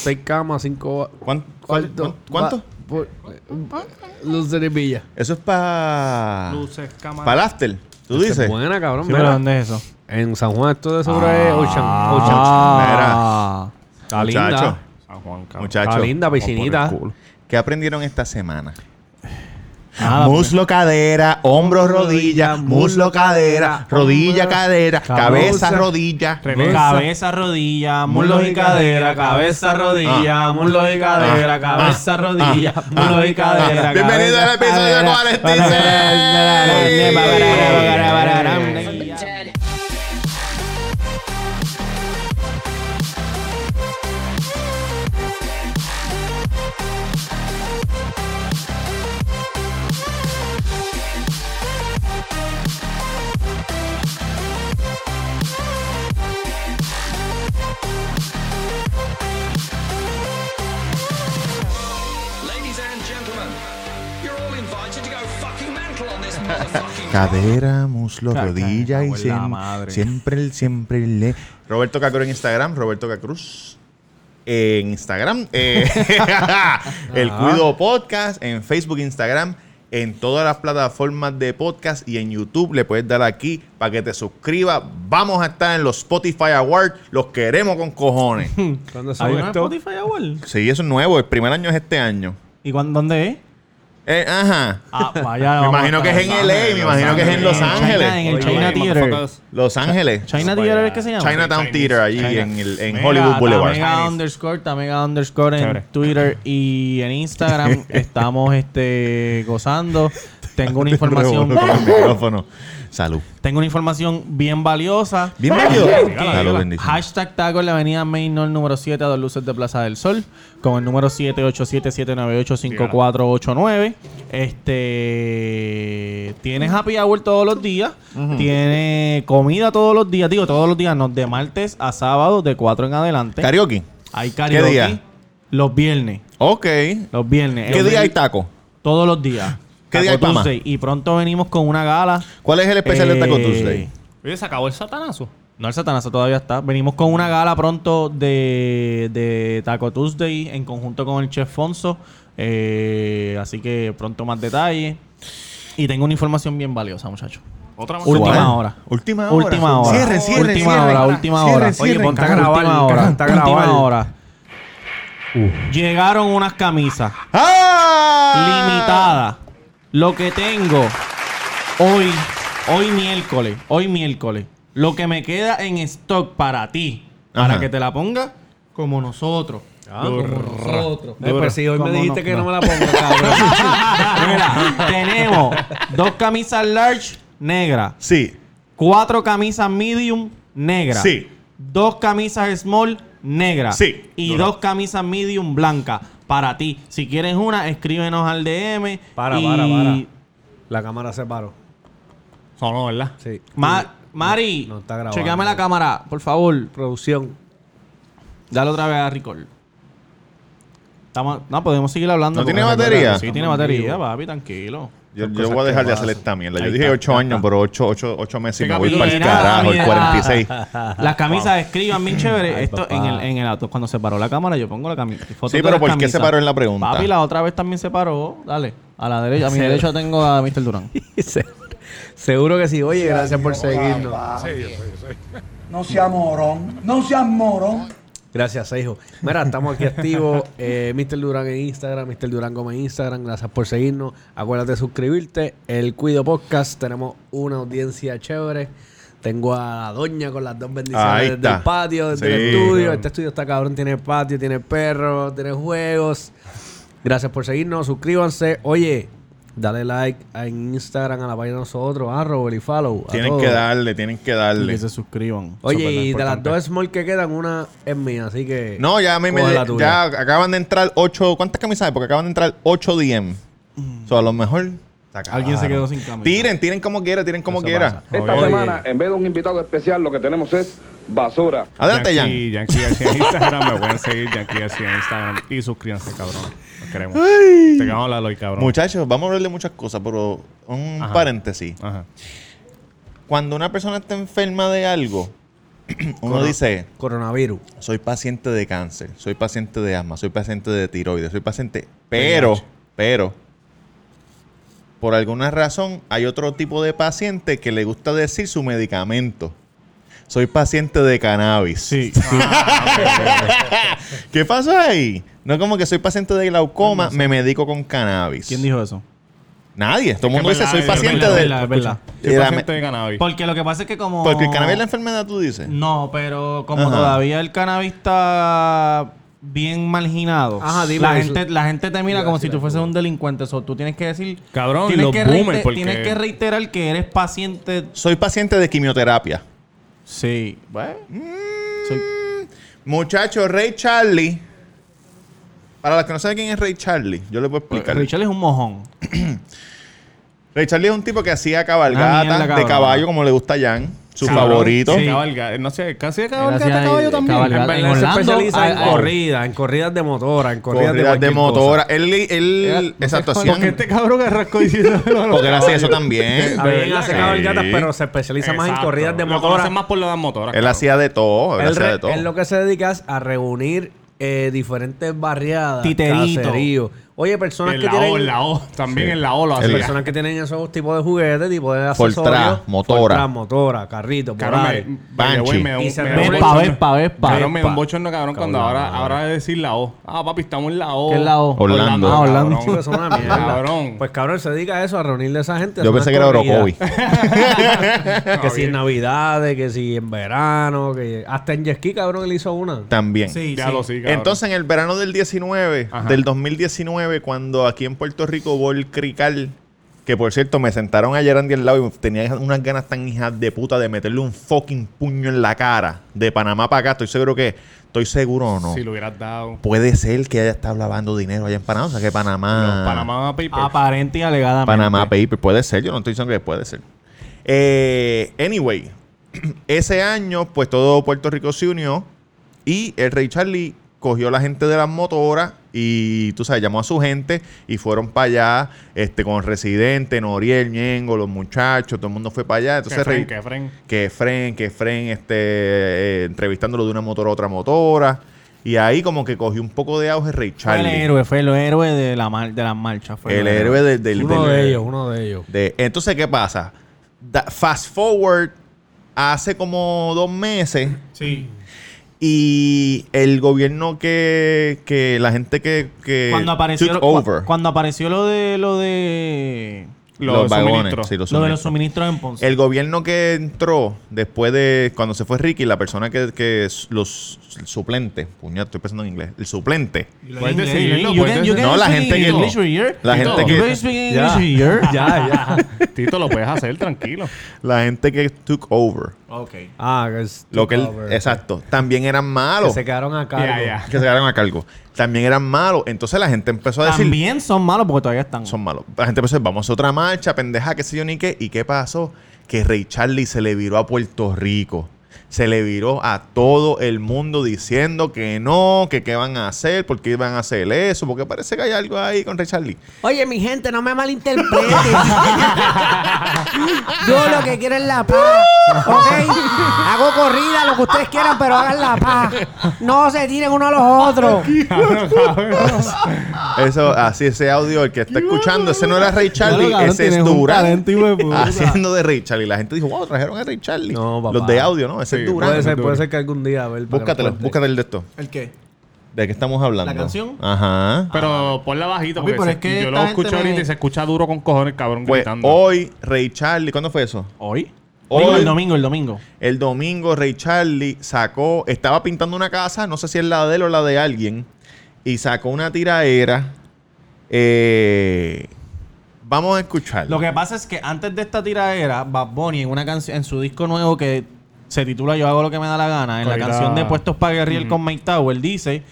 seis camas, cinco... ¿Cuán- cuál- cuartos, cuánto? ba- por- Luz de Villa. Eso es para. Luces, cámaras. Para after. Tú Esa es dices. buena, cabrón. Sí, mira. pero ¿dónde es eso? En San Juan esto de seguro es Ocean. Ocean. Ah. Está Muchacho. linda. San Juan, cabrón. Muchacho. Está linda, piscinita. ¿Qué aprendieron esta semana? Nada, muslo, cadera, hombro, rodilla, muslo, cadera, rodilla, cadera, cabeza, Cabeza. rodilla. Cabeza, rodilla, muslos y cadera, cabeza, rodilla, muslos y cadera, Ah. cabeza, Ah. rodilla, Ah. muslos y cadera. Bienvenido al episodio de cadera. 46. Cadera, muslo, Caca, rodilla y madre. siempre, el- siempre le. Roberto Cacruz en Instagram, Roberto Cacruz en Instagram, eh, el Cuido Podcast en Facebook, Instagram, en todas las plataformas de podcast y en YouTube le puedes dar aquí para que te suscribas. Vamos a estar en los Spotify Awards, los queremos con cojones. ¿Cuándo ¿Hay son una esto? Spotify Award? sí, eso es nuevo, el primer año es este año. ¿Y cuándo, dónde es? Eh, ajá. Ah, vaya. Me imagino que es en LA, me imagino que es en Los Ángeles. En el China Theater. Los Ángeles. China Theater es que se llama. Chinatown Theater, allí en, el, en Hollywood Boulevard. Tamega Chinese. underscore, Tamega underscore en. Twitter y en Instagram. Estamos este gozando. Tengo una información. Salud. Tengo una información bien valiosa. Bien valioso. dígala, Salud, dígala. bendición. Hashtag taco en la avenida Main North número 7 a dos luces de Plaza del Sol. Con el número 787-798-5489. Este. Tiene happy hour todos los días. Tiene comida todos los días. Digo, todos los días, no. De martes a sábado, de 4 en adelante. Karaoke. Hay karaoke. día? Los viernes. Ok. Los viernes. ¿Qué El- día hay taco? Todos los días. ¿Qué Taco día hay. Y pronto venimos con una gala. ¿Cuál es el especial de Taco Eh, Tuesday? Oye, se acabó el satanazo. No, el satanazo todavía está. Venimos con una gala pronto de, de Taco Tuesday en conjunto con el chef Fonso. Eh, así que pronto más detalles. Y tengo una información bien valiosa, muchachos. Otra más. Última hora. Última hora. Última hora. Cierre, cierre, última cierre. hora, última Cierre, hora. cierre. Oye, ponte a Última grabar, hora. ponte a Última grabar. hora. Llegaron unas camisas ¡Ah! limitadas. Lo que tengo hoy, hoy miércoles, hoy miércoles, lo que me queda en stock para ti, para que te la ponga como nosotros. Ah, como nosotros. Eh, Duro. pues si hoy me ¿Cómo dijiste no? que no, No. me la ponga, cabrón. Mira, tenemos dos camisas large negras, Sí. cuatro camisas medium negras, Sí. dos camisas small negras Sí. y dos camisas medium blancas para ti. Si quieres una, escríbenos al DM. Para, y- para, para. La cámara se paró. Sonó, ¿verdad? Sí. Ma- Mari, No está grabando. chequeame la cámara, por favor. Producción. Dale otra vez a. Estamos, no, podemos seguir hablando. ¿No tiene batería? Sí, tiene batería, papi, tranquilo. Yo, yo voy a dejar de hacer esta mierda. Yo Ahí dije está, 8 ya años, está. pero 8, ocho, ocho meses y me voy para el carajo, el Mira, 46. Las camisas escriban bien chévere. Ay, Esto papá. en el, en el auto. Cuando se paró la cámara, yo pongo la camisa. Sí, pero ¿por qué se paró en la pregunta? Papi, la otra vez también se paró. Dale. A la derecha. A mi derecha tengo a Mr. Durán. Se- Seguro que sí. Oye, gracias por seguirnos. No sea morón, no seas morón. Gracias, hijo. Mira, estamos aquí activos. Eh, Mr. Durán en Instagram, Mr. Durán Gómez en Instagram. Gracias por seguirnos. Acuérdate de suscribirte. El Cuido Podcast. Tenemos una audiencia chévere. Tengo a la doña con las dos bendiciones Ahí desde está. el patio, desde Sí, el estudio. Este estudio está cabrón. Tiene patio, tiene perro, tiene juegos. Gracias por seguirnos. Suscríbanse. Oye, dale like en Instagram a la página de nosotros. A Robert y follow. a Tienen todos. que darle, tienen que Y darle. que se suscriban. Oye, y de las dos small que quedan, una es mía, así que. No, ya a mí me coge la tuya. ya acaban de entrar 8. ¿Cuántas camisas hay? Porque acaban de entrar 8 DM. O sea, a lo mejor. Alguien se quedó sin camisa. Tiren, tiren como quiera, tiren como Eso quiera. pasa. Esta Oye. semana, en vez de un invitado especial, lo que tenemos es basura. Adelante, Jan. Yankee, Yankee García en Instagram. Me pueden seguir Yankee García en Instagram. Y suscríbanse, cabrón. Nos queremos. Te quedamos hablar hoy, cabrón. Muchachos, vamos a hablar de muchas cosas, pero un Ajá. paréntesis. Ajá. Cuando una persona está enferma de algo, uno Corona- dice, Coronavirus. soy paciente de cáncer, soy paciente de asma, soy paciente de tiroides, soy paciente... Pero, pero, por alguna razón hay otro tipo de paciente que le gusta decir su medicamento. Soy paciente de cannabis. Sí. ¿Qué pasó ahí? No como que soy paciente de glaucoma, me medico con cannabis. ¿Quién dijo eso? Nadie. Todo el mundo dice, soy paciente verdad, de... es verdad, es verdad. Soy paciente de cannabis. Porque lo que pasa es que como... Porque el cannabis es la enfermedad, tú dices. No, pero como Ajá. todavía el cannabis está bien marginado, Ajá, dime la, eso. gente, la gente te mira como si tú fueses un delincuente. So, tú tienes que decir... Cabrón, tienes los que, boomers, porque- tienes que reiterar que eres paciente... Soy paciente de quimioterapia. Sí. Bueno, soy- Muchacho, Ray Charlie. Para los que no saben quién es Ray Charlie, yo les voy a explicar. Richard es un mojón. Ray Charlie es un tipo que hacía Una cabalgata mierda, de cabrón. caballo, como le gusta a Jan. Su Cabrón, favorito. sí. Cabalga- no sé, casi de Él cabalgata hacía de caballo de- también. cabalga- En En verdad se Orlando, especializa en ah, ah, corridas, en corridas de motora, en corridas, Corridas de, cualquier motora. cosa. Él, él, exacto, hacían- Porque este cabrón arrancó diciendo Porque él hacía eso también. Bien, hace Sí. cabalgatas, pero se especializa más en Exacto. corridas de Lo motora. conocen más por lo de las motoras. Él cabrón. hacía de todo. Él, Él, hacía re- de todo. él lo que se dedica es a reunir eh, diferentes barriadas, Titerito. caseríos. Oye, personas En que la tienen... O, en la O. También en la O lo hacía. Personas que tienen esos tipos de juguetes, tipo de accesorios. motora. Fortran, motora, carrito, Cabrón, me, way, Banshee. me me Vespa. Vespa, Vespa. Cabrón, me da un bochorno, cabrón, cuando ahora, ahora de decir la O. Ah, papi, estamos en la O. ¿Qué es la O? Orlando. Ah, Orlando. cabrón. Son una mierda. Cabrón. Pues cabrón, él se dedica a eso, a reunirle a esa gente. Yo pensé que era. Orocovi. Que si en Navidades, que si en verano, que hasta en ski, cabrón, él hizo una. También. Sí, Ya sí. sí. Entonces, en el verano del 19, Ajá. del 2019, cuando aquí en Puerto Rico hubo el crical, que por cierto me sentaron ayer Andy al lado y tenía unas ganas tan hijas de puta de meterle un fucking puño en la cara de Panamá para acá. Estoy seguro que, estoy seguro o no. Si lo hubieras dado. Puede ser que haya estado lavando dinero allá en Panamá. O sea que Panamá. Los Panamá Papers. Aparente y alegadamente. Panamá Paper. Puede ser, yo no estoy diciendo que puede ser. Eh, anyway, ese año, pues todo Puerto Rico se unió y el Rey Charlie cogió la gente de las motoras y, tú sabes, llamó a su gente y fueron para allá este, con Residente, Noriel, Ñengo, los muchachos, todo el mundo fue para allá. Entonces, que fren, que fren. que Fren, que Fren, este, eh, entrevistándolo de una motora a otra motora. Y ahí como que cogió un poco de auge Rey Fue el Charlie. héroe, fue el héroe de, la mar- de las marchas. Fue el héroe del... del- uno del- de ellos, uno de ellos. de- entonces, ¿qué pasa? Da- fast forward hace como dos meses Sí. Y el gobierno que, que la gente que, que Cuando apareció, took lo, cu- over cuando apareció lo de lo de los, vagones, suministros. sí, los lo de los suministros. en Ponce. El gobierno que entró después de cuando se fue Ricky, la persona que, que los el suplente, puñal, estoy pensando en inglés, el suplente. Puedes decirlo, No, la gente que- English here. La gente que. Ya, ya. Tito, lo puedes hacer tranquilo. la gente que took over. Ok. Ah, que es Lo que él- exacto, también eran Que malos. se quedaron a cargo. Ya, ya. que se quedaron a cargo. También eran malos. Entonces la gente empezó a decir, También son malos porque todavía están. son malos. La gente empezó a decir, vamos a otra marcha, pendeja, qué sé yo ni qué. ¿Y qué pasó? Que Ray Charlie se le viró a Puerto Rico. Se le viró a todo el mundo diciendo que no, que qué van a hacer, por qué iban a hacer eso, porque parece que hay algo ahí con Ray Charlie. Oye, mi gente, no me malinterpreten. Yo lo que quiero es la paz. ¿Ok? Hago corrida, lo que ustedes quieran, pero hagan la paz. No se tiren uno a los otros. Eso, así ese audio, el que está escuchando, ese no era Ray Charlie, ese es Durán. talento. Haciendo de Ray Charlie. La gente dijo, wow, trajeron a Ray Charlie. No, papá. Los de audio, ¿no? Ese es Durán. Puede ser, puede ser que algún día, a ver. Búscatelo, búscate el de esto. ¿El qué? ¿De qué estamos hablando? ¿La canción? Ajá. Pero ponla bajito porque se- es que yo lo escucho me- ahorita y se escucha duro con cojones, cabrón, Pues gritando. hoy, Ray Charlie, ¿cuándo fue eso? ¿Hoy? Hoy- el domingo, el domingo. El domingo, Ray Charlie sacó, estaba pintando una casa, no sé si es la de él o la de alguien, y sacó una tiraera. Eh, vamos a escucharlo. Lo que pasa es que antes de esta tiradera, Bad Bunny en una canción, en su disco nuevo que se titula Yo hago lo que me da la gana, en la canción de Puestos para Guerriel con Mike Tower, dice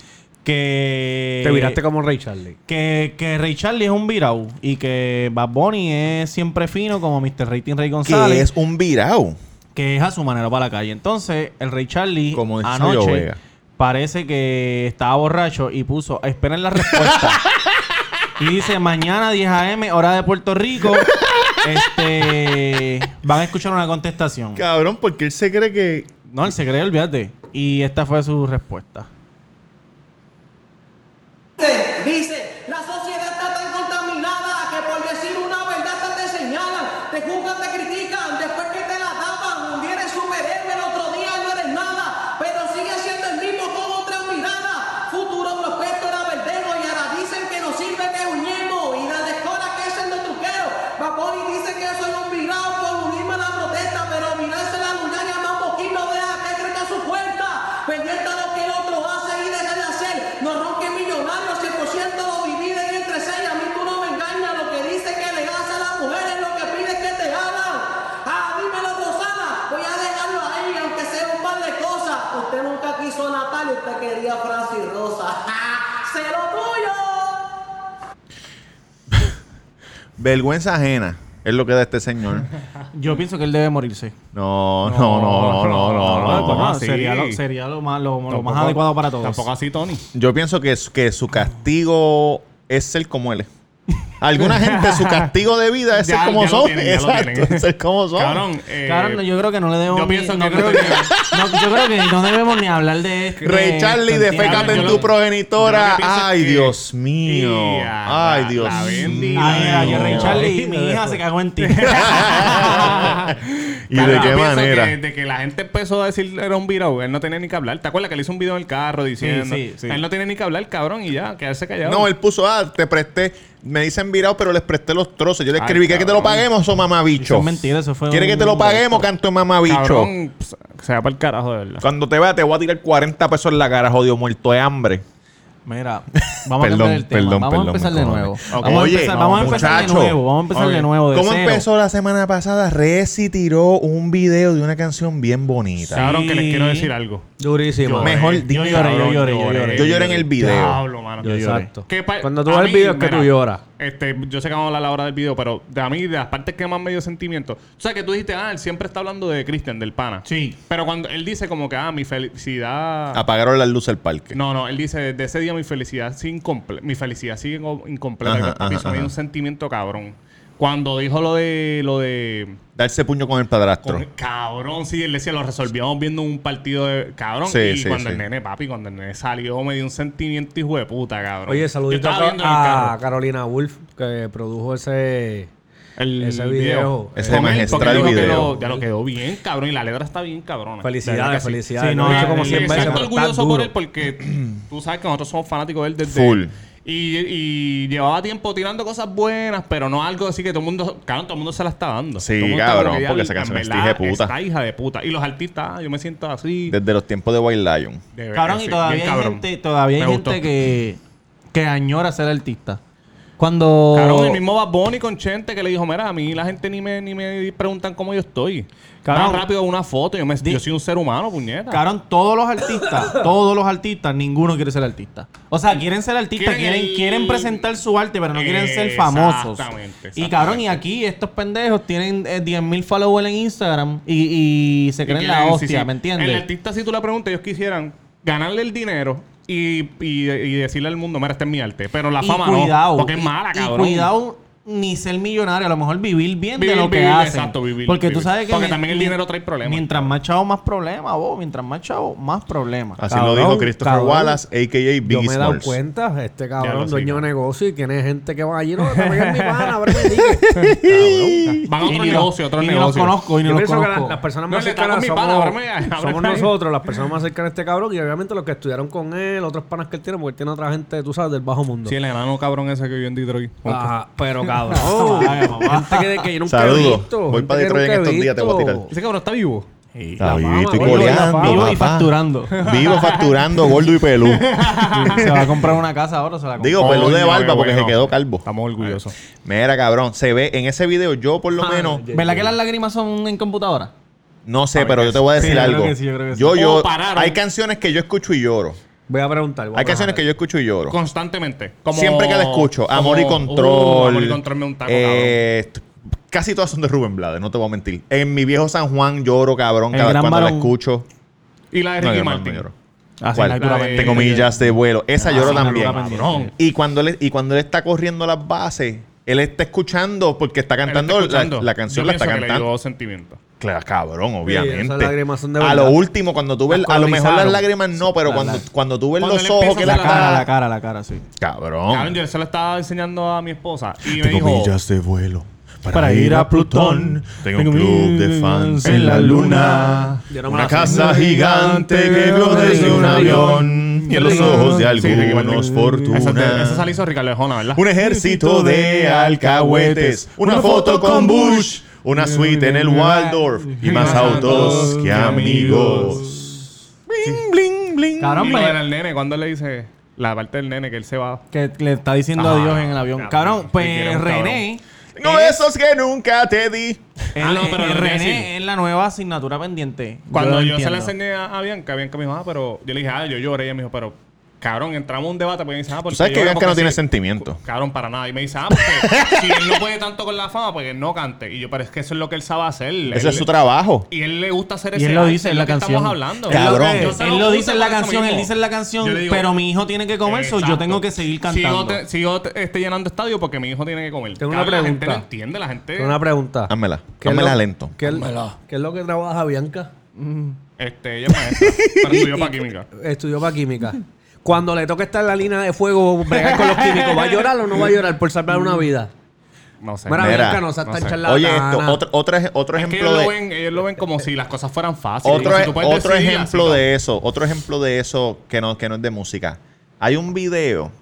que Te viraste como Ray Charlie. que, que Ray Charlie es un virau y que Bad Bunny es siempre fino como Mr. Rating Ray que González, es un virao. que es a su manera para la calle. Entonces, el Ray Charlie Como anoche parece que estaba borracho y puso, esperen la respuesta. y dice, mañana 10 a.m., hora de Puerto Rico, este van a escuchar una contestación. Cabrón, porque él se cree que No, él se cree, olvídate. Y esta fue su respuesta. Dice, Vergüenza ajena es lo que da este señor. Yo pienso que él debe morirse. No, no, no, no, no, no, sería lo, sería lo más, lo, lo más adecuado para todos. Tampoco así, Tony. Yo pienso que, que su castigo es ser como él es. Alguna gente, su castigo de vida es ser Ya- como son. tienen, Exacto, tienen. ser como son. Cabrón, eh, Claro, no, yo creo que no le debemos. yo ni- pienso no que creo no- no, yo creo que no debemos ni hablar de esto. Ray Charlie, defécate en tu lo- progenitora. es Ay, que- Dios mío. Ay, la- Dios la mío. bendita. Ay, yo, Ray. Charlie, mi hija se cagó en ti. ¿Y de qué manera? Que, de que la gente empezó a decir era un virado, él no tenía ni que hablar. ¿Te acuerdas que le hizo un video en el carro diciendo? sí, sí. Él no tiene ni que hablar, cabrón, y ya, quedarse callado. No, él puso, ah, te presté, me dicen virado, pero les presté los trozos. Yo le escribí, ¿quieres que te lo paguemos o mamabicho? Eso es mentira, eso fue ¿Quieres que un te lo paguemos, canto de mamabicho? Cabrón, pues, se va para el carajo, de verdad. Cuando te vea, te voy a tirar 40 pesos en la cara, jodido, muerto de hambre. Mira, vamos a cambiar el tema. perdón, vamos perdón, a empezar de nuevo. Vamos, Oye, a empezar, no, vamos a empezar de nuevo. Vamos a empezar de nuevo. De ¿Cómo cero. empezó la semana pasada? Resi tiró un video de una canción bien bonita. Cabrón, que les quiero decir algo. Durísimo. Mejor Yo dime, lloré, yo lloré, yo lloré. Yo lloré en el video. Diablo, mano. Yo lloré. Exacto. Cuando tú ves el video es que tú lloras. Este, yo sé que vamos a hablar la hora del video, pero de a mí, de las partes que más me dio sentimiento. O sea, que tú dijiste, ah, él siempre está hablando de Christian, del pana. Sí. Pero cuando él dice como que, ah, mi felicidad... Apagaron las luces del parque. No, no, él dice, desde ese día mi felicidad sigue incompleta. Mi felicidad sigue inco- incompleta. Ajá, me dio un sentimiento cabrón. Cuando dijo lo de... Lo de Darse puño con el padrastro. con- cabrón, sí, él decía, lo resolvíamos viendo un partido de... Cabrón. Sí, y sí, cuando sí. el nene, papi, cuando el nene salió, me dio un sentimiento hijo de puta, cabrón. Oye, saludito a. Carolina Wolf, que produjo ese, El ese video. Ese Con él, magistral video. ya lo quedó bien, cabrón. Y la letra está bien, verdad Felicidades, felicidades. Sí, no, eh, como eh, 100 Me veces, está orgulloso por duro. él porque tú sabes que nosotros somos fanáticos de él desde... Full. Y, y llevaba tiempo tirando cosas buenas, pero no algo así que todo el mundo... Cabrón, todo el mundo se la está dando. Sí, Todo cabrón, como que ya, porque esa canción es hija de puta. Está hija de puta. Y los artistas, ah, yo me siento así. Desde los tiempos de White Lion. de- Cabrón, sí, y todavía bien hay cabrón. gente, todavía hay gente que, que añora ser artista. Cuando. Cabrón, el mismo Bad Bunny con Chente que le dijo, mira, a mí la gente ni me, ni me preguntan cómo yo estoy. Cabrón. Más rápido una foto. Yo, me, Di- yo soy un ser humano, puñeta. Cabrón, todos los artistas, todos los artistas, ninguno quiere ser artista. O sea, quieren ser artistas, Quieren quieren, presentar su arte, pero no quieren ser famosos. Exactamente, Y cabrón, y aquí estos pendejos tienen eh, 10.000 followers en Instagram y, y se Y creen la hostia, sí, sí. ¿me entiendes? El artista, si tú le preguntas, ellos quisieran ganarle el dinero y, y, y decirle al mundo, mira, este es mi arte. Pero la y fama cuidado, no, porque es mala, y cabrón. cuidado ni ser millonario, a lo mejor vivir bien Vivir, de lo que vivir, hacen. exacto, vivir, Porque tú sabes que Porque mi- también el dinero trae problemas. Mientras más chavo, más problemas, vos. Mientras más chavo, más problemas. Así Cabrón, lo dijo Christopher cabrón. Wallace, a.k.a. Yo Biggie me he dado cuenta, este cabrón, dueño de negocio y tiene gente que va allí, no, te pegues mi pana, a ver. Van a Y otro negocio, otro y negocio. los conozco, y ni Yo los que conozco. las, personas No, más cercanas mi somos, pana, nosotros, las personas más cercanas a este cabrón y obviamente los que estudiaron con él, otros panas que él tiene, porque él tiene otra gente, tú sabes, del bajo mundo. Sí, el enano cabrón ese que vive en Detroit. Ajá, pero cabrón. Mamá. gente que, que yo nunca he Saludos. visto. Voy para Detroit en estos días, te voy a tirar. Ese cabrón está vivo. Está La vivito fama, y gordo, la coleando. Vivo y facturando. Vivo facturando, gordo y pelú. se va a comprar una casa ahora, se la compra. Digo, pelú de barba porque bueno. se quedó calvo. Estamos orgullosos. Mira, cabrón, se ve en ese video, yo por lo Ah, menos, ¿Verdad que las lágrimas son en computadora? no sé, A ver, pero yo te voy a sí, decir yo creo algo. que sí, yo creo que sí. Yo, hay canciones que yo escucho y lloro. Voy a preguntar. voy a Hay canciones que yo escucho y lloro. Constantemente. Como, Siempre que la escucho, como- Amor y Uh, Control. amor y Control me un taco, eh, t- Casi todas son de Rubén Blades, no te voy a mentir. En mi viejo San Juan lloro, cabrón, El cada gran cuando la varón. escucho. cabrón. Y la de No, Ricky yo no, Martin. no lloro. De- Tengo millas de vuelo. Esa lloro sí, la también. Cabrón. Y cuando él, y cuando él está corriendo las bases, él está escuchando porque está Él está cantando la, escuchando. la canción, Yo la está que le cantando. dio sentimiento. Claro, cabrón, obviamente. esas lágrimas son de a lo último, cuando tú ves, a lo mejor las lágrimas no, pero Las cuando, lágrimas. cuando tú ves Cuando los ojos que a le La cara, la cara, la cara, sí. Cabrón. Cabrón, yo se lo estaba enseñando a mi esposa. Y me Tengo dijo... millas de vuelo Para ir a Plutón. Tengo un club de fans en la luna. No Una la casa gigante que veo desde un avión y en los ojos de algunos fortuna. Esa, esa se hizo Ricardo Arjona, ¿verdad? Un ejército de alcahuetes, una foto con Bush, una suite en el Waldorf y más autos que amigos. Bling, bling, bling. Cabrón, pues, del nene, cuando él le dice la parte del nene que él se va. que le está diciendo Ah, adiós en el avión. cabrón, pues. René. No es- esos que nunca te di. Ah, no, pero voy a René es la nueva asignatura pendiente. Cuando yo, se la enseñé a, a Bianca, Bianca me dijo, ah, pero yo le dije, ah, yo lloré. Y ella me dijo, pero cabrón, entramos a un debate porque me dice, ah, porque Tú sabes que Bianca porque no tiene sí". sentimiento. Cabrón, para nada. Y me dice, ah, porque si él no puede tanto con la fama, pues él no cante. Y yo, pero es que eso es lo que él sabe hacer. Ese Él- es su trabajo. Y él le gusta hacer Y ese él lo dice es en lo la que canción. estamos hablando. Cabrón. Él lo dice en la canción, él dice en la canción, pero mi hijo tiene que comer, yo tengo que seguir cantando. Sigo, te- sigo te- este, llenando estadio porque mi hijo tiene que comer. Tengo una Cabrón, La gente pregunta. no entiende, la gente... Tengo una pregunta. Házmela. ¿Qué es Házmela lo- lento. ¿qué es, ¿Qué es lo que trabaja Bianca? Este, ella es maestra, pero estudió para química. Estudió para química. Cuando le toque estar en la línea de fuego, bregar con los químicos, ¿va a llorar o no va a llorar por salvar una vida? No sé. Mira, Mira, Bianca, no no sé. Oye, esto, otro, otro, Es que ejemplo ellos, de... lo ven, ellos lo ven como si las cosas fueran fáciles. Otro, si e- otro decidir ejemplo así, de eso, otro ejemplo de eso que no, que no es de música. Hay un video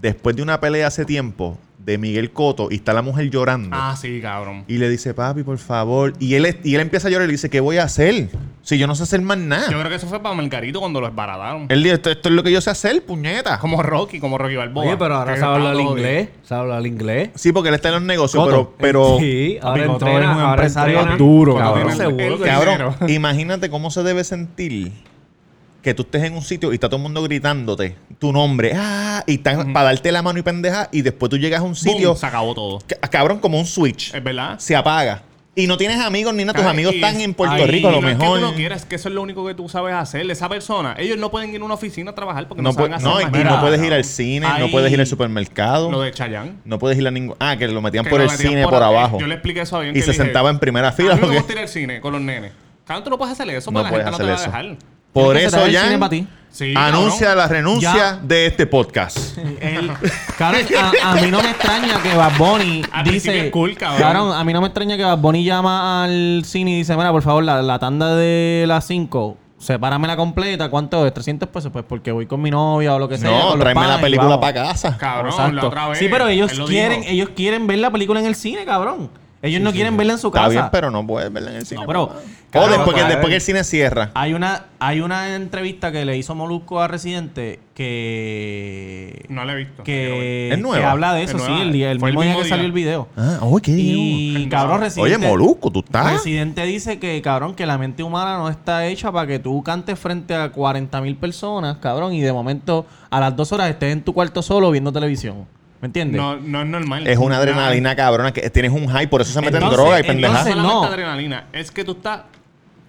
después de una pelea hace tiempo de Miguel Coto y está la mujer llorando. Ah, sí, cabrón. Y le dice, papi, por favor. Y él, y él empieza a llorar y le dice, ¿qué voy a hacer? Si yo no sé hacer más nada. Yo creo que eso fue para Margarito cuando lo esbarataron. Él dice, esto, esto es lo que yo sé hacer, puñeta. Como Rocky, como Rocky Balboa. Oye, pero ahora sabe hablar inglés. Sabe hablar inglés. Sí, porque él está en los negocios, Coto. pero... pero sí, ahora entrena, es un ahora empresario entrena. duro, cabrón. Seguro Cabrón, imagínate cómo se debe sentir que tú estés en un sitio y está todo el mundo gritándote tu nombre, ah, y están para darte la mano y pendeja, y después tú llegas a un sitio, Boom, se acabó todo. ca- cabrón, como un switch, Es verdad. se apaga. Y no tienes amigos ni nada, tus amigos están es- en Puerto Rico a lo no mejor. Es que tú no quieres, que eso es lo único que tú sabes hacer. Esa persona, ellos no pueden ir a una oficina a trabajar porque no, No, saben hacer no, y, más y nada, no puedes ir al cine, no puedes ir al supermercado, Lo de Chayanne. no puedes ir a ningún... Ah, que lo metían que por lo el metían cine por, abajo. Yo le expliqué eso a bien. Y se sentaba en primera fila A mí me porque- gusta ir al cine con los nenes. Cabrón, tú no puedes hacer eso No porque la gente no te va a dejar. Por eso el ya. Sí, anuncia cabrón. la renuncia Ya. de este podcast. Cabrón, a, a mí no me extraña que Bad Bunny dice... cool, cabrón. a mí no me extraña que Bad Bunny llama al cine y dice, mira, por favor, la, la tanda de las 5, sepárame la completa. ¿Cuánto es? 300 pesos, pues porque voy con mi novia o lo que sea. no, tráeme la película para casa. Cabrón, Exacto. la otra vez. Sí, pero ellos quieren, dijo. ellos quieren ver la película en el cine, cabrón. Ellos no quieren verla en su Está casa. bien, pero no puedes verla en el cine. No, pero- o después, que, pues, después que el cine cierra. Hay una, hay una entrevista que le hizo Molusco a Residente que. No la he visto. que, ¿Es nueva? que habla de eso, Es sí, el, día, el Fue el mismo día mismo que salió el video. Ah, ok. Y cabrón, Oye, Residente. Molusco, tú estás. Residente dice que, cabrón, que la mente humana no está hecha para que tú cantes frente a 40 mil personas, cabrón, y de momento a las dos horas estés en tu cuarto solo viendo televisión. ¿Me entiendes? No, no es normal. Es una adrenalina cabrona que tienes un high, por eso se meten Entonces, droga y entonces, pendeja. No solamente no. adrenalina, es que tú estás,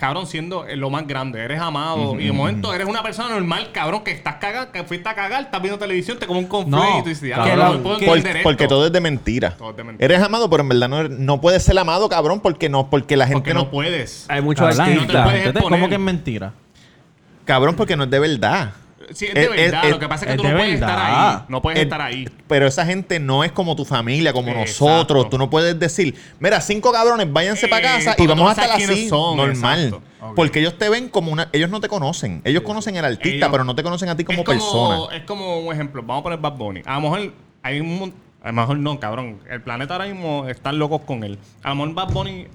cabrón, siendo lo más grande. Eres amado. y de momento eres una persona normal, cabrón, que estás cagando, que fuiste a cagar, estás viendo televisión, te como un conflicto No, y tú dices, cabrón, "Ah, no Por- porque esto". todo es de mentira. Todo es de mentira. Eres amado, pero en verdad no, eres- no puedes ser amado, cabrón, porque no, porque la gente Porque no no. puedes. Hay muchos no te artistas. puedes entonces, ¿Cómo que es mentira? Cabrón, porque no es de verdad. Sí, es de verdad. lo que pasa es que tú no de puedes estar ahí. No puedes Eh, estar ahí. Pero esa gente no es como tu familia, como nosotros. Tú no puedes decir, mira, cinco cabrones, váyanse Eh, para casa y vamos no a estar sabes así. quiénes son, normal. Porque ellos te ven como una. Ellos no te conocen. Ellos conocen al artista, pero no te conocen a ti como persona. Es como un ejemplo. Vamos a poner Bad Bunny. A lo mejor hay un A lo mejor no, cabrón. El planeta ahora mismo están locos con él. A lo mejor Bad Bunny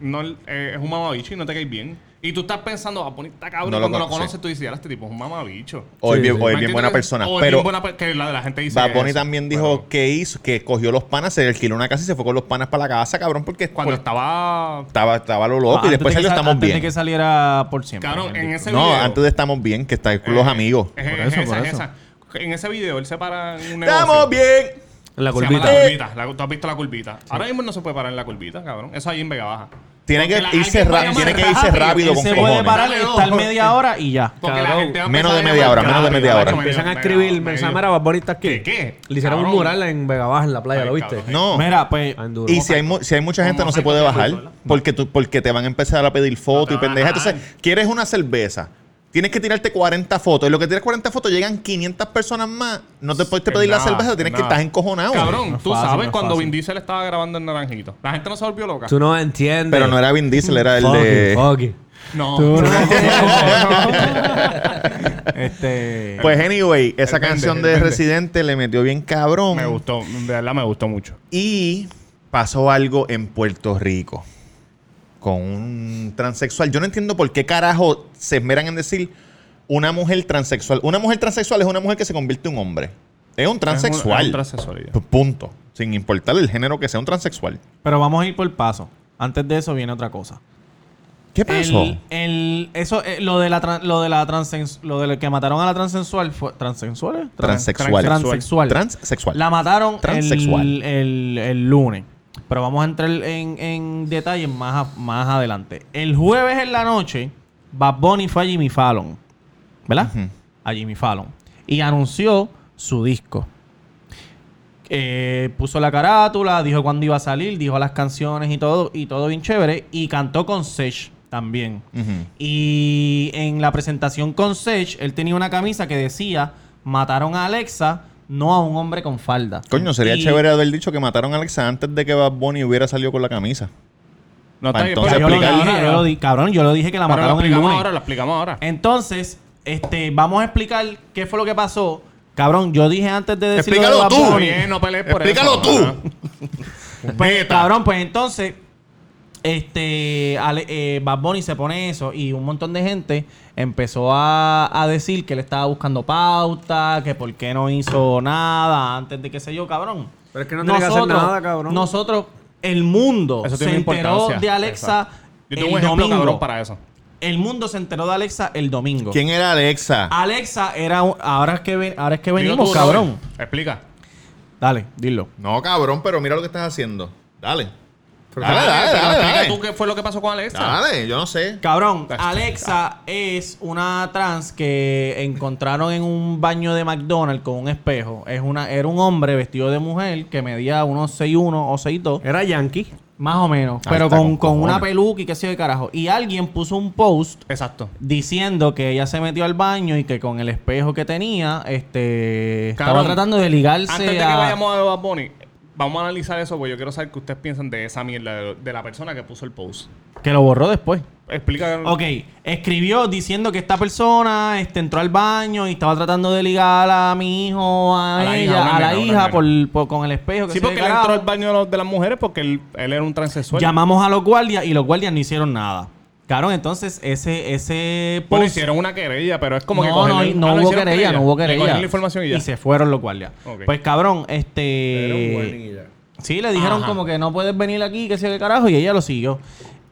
no, eh, es un mamabicho y no te caes bien. Y tú estás pensando, Bad Bunny está cabrón. No lo cuando lo conoce. conoces, tú dices, "Ya, este tipo es un mamabicho. O es Sí, bien, sí. o es ¿Me bien buena persona. O es pero bien buena per- que la, la gente dice Bad Bunny también dijo pero que hizo, que cogió los panas, se alquiló una casa y se fue con los panas para la casa, cabrón, porque Cuando pues, estaba... estaba, estaba lo loco y Antes después de salió sa- estamos antes bien. de que saliera por siempre. Cabrón, en ese No, video... antes de estamos bien, que está con los eh, amigos. es- Por es eso, esa, por es eso. En ese video él se para en un negocio. ¡Estamos bien! En la curvita. La curvita. La- tú has visto la curvita. Ahora mismo no se puede parar en la curvita, cabrón. Eso ahí en Vega Baja. Tiene que la- irse, tiene que irse rápido. con se puede cojones. parar, Dale, estar media hora y ya. Menos de a media hora, menos de media hora. Empiezan a escribir mensajes, mira, Bad Bunny está aquí. ¿Qué, qué? Le hicieron un mural en Vega Baja, en la playa, Ay, ¿lo viste? No. Mira, pues. Ah. Y si hay, si hay mucha gente, no se puede bajar. Porque, tú, porque te van a empezar a pedir fotos y pendejas. Entonces, quieres una cerveza. Tienes que tirarte 40 fotos. Y lo que tienes 40 fotos, llegan 500 personas más. No te puedes Es pedir la nada, cerveza. Tienes es que nada. estar encojonado. Cabrón, No es tú fácil, sabes no cuando fácil. Vin Diesel estaba grabando en Naranjito. La gente no se volvió loca. Tú no entiendes. Pero no era Vin Diesel, era el de... It. No. Tú no Este. Pues anyway, esa canción de vende. Residente le metió bien cabrón. Me gustó, de verdad me gustó mucho. Y pasó algo en Puerto Rico con un transexual. Yo no entiendo por qué carajo se esmeran en decir una mujer transexual. Una mujer transexual es una mujer que se convierte en un hombre. Es un transexual. Es un- es un transexual, ya. P- Punto. Sin importar el género que sea un transexual. Pero vamos a ir por paso. Antes de eso viene otra cosa. ¿Qué pasó? El, el- eso, eh, lo de la lo de la transens- lo de que mataron a la transexual fue transexual, ¿eh? Tran- Transexual. transexual. Transexual. La mataron Transexual. El, el- el lunes. Pero vamos a entrar en, en detalles más, a- más adelante. El jueves en la noche, Bad Bunny fue a Jimmy Fallon. ¿Verdad? A Jimmy Fallon. Y anunció su disco. Eh, puso la carátula, dijo cuándo iba a salir, dijo las canciones y todo, y todo bien chévere. Y cantó con Sech también. Y en la presentación con Sech, él tenía una camisa que decía: Mataron a Alexa, no a un hombre con falda. Coño, sería Y- chévere haber dicho que mataron a Alexa antes de que Bad Bunny hubiera salido con la camisa. No está bien, Entonces, pero Yo lo explicar- dije, yo lo di- cabrón, yo lo dije que la Pero lo mataron el lunes. ahora, lo explicamos ahora. Entonces, este, vamos a explicar qué fue lo que pasó. Cabrón, yo dije antes de decir Explícalo lo de Bad tú. Bunny- Bien, no pelees por Explícalo eso. tú. Pues, cabrón, pues entonces, este, Ale- eh, Bad Bunny se pone eso y un montón de gente empezó a, a decir que él estaba buscando pauta, que por qué no hizo nada antes de qué sé yo, cabrón. Pero es que no tiene que hacer nada, cabrón. Nosotros, el mundo Eso se enteró de Alexa Exacto. Yo tengo el un ejemplo domingo. cabrón para eso. El mundo se enteró de Alexa el domingo. ¿Quién era Alexa? Alexa era un- ahora es que ven- ahora es que venimos, tú, cabrón. Explica. Dale, dilo. No, cabrón, pero mira lo que estás haciendo. Dale. Pero Dale, dale, dale, explica dale. tú qué fue lo que pasó con Alexa. Dale, yo no sé. Cabrón, Alexa es una trans que encontraron en un baño de McDonald's con un espejo. Es una, era un hombre vestido de mujer que medía unos 6'1 o 6'2. Era Yankee. Más o menos. Ah, pero está con, con con una peluca y qué sé yo de carajo. Y alguien puso un post Exacto. diciendo que ella se metió al baño y que con el espejo que tenía, este estaba Cabrón, tratando de ligarse Antes de que a... vayamos a Bad Bunny, vamos a analizar eso porque yo quiero saber qué ustedes piensan de esa mierda, de, de la persona que puso el post. Que lo borró después. Explica. Ok, escribió diciendo que esta persona este, entró al baño y estaba tratando de ligar a mi hijo, a, A la ella, hija, a la nena, hija por, por- con el espejo. Que Sí, se porque él entró al baño de, los- de las mujeres porque él, él era un transexual. Llamamos a los guardias y los guardias no hicieron nada. Claro, entonces ese, ese Bueno, post- hicieron una querella, pero es como que no, cogerle- no, Ah, no ¿le hubo querella, no hubo querella. la información y ya. se fueron los guardias. Ok. Pues cabrón, Era un este... Sí, le dijeron Ajá. como que no puedes venir aquí, que sea qué carajo, y ella lo siguió.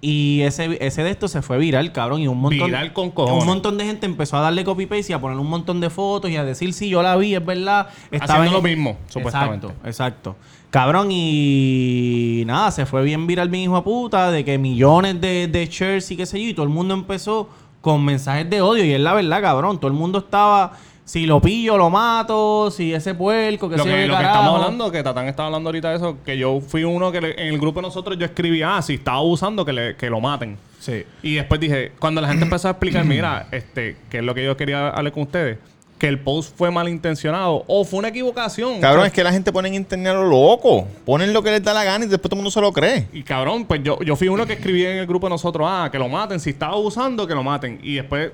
Y ese, ese de esto se fue viral, cabrón, y un montón... Viral con cojones. Un montón de gente empezó a darle copy-paste y a poner un montón de fotos y a decir, sí, yo la vi, es verdad. Haciendo en- lo mismo, supuestamente. Exacto, exacto. Cabrón, y nada, se fue bien viral mi hijo a puta de que millones de, de shares y qué sé yo, y todo el mundo empezó con mensajes de odio, y es la verdad, cabrón, todo el mundo estaba... Si lo pillo, lo mato. Si ese puerco, que lo que, qué lo que estamos hablando, que Tatán estaba hablando ahorita de eso, que yo fui uno que le- en el grupo de nosotros yo escribí, ah, si estaba abusando, que, le- que lo maten. Sí. Y después dije, cuando la gente empezó a explicar, mira, este, que es lo que yo quería hablar con ustedes, que el post fue malintencionado o fue una equivocación. Cabrón, O sea, es que la gente pone en internet a lo loco. Ponen lo que les da la gana y después todo el mundo se lo cree. Y cabrón, pues yo, yo fui uno que escribí en el grupo de nosotros, ah, que lo maten, si estaba abusando, que lo maten. Y después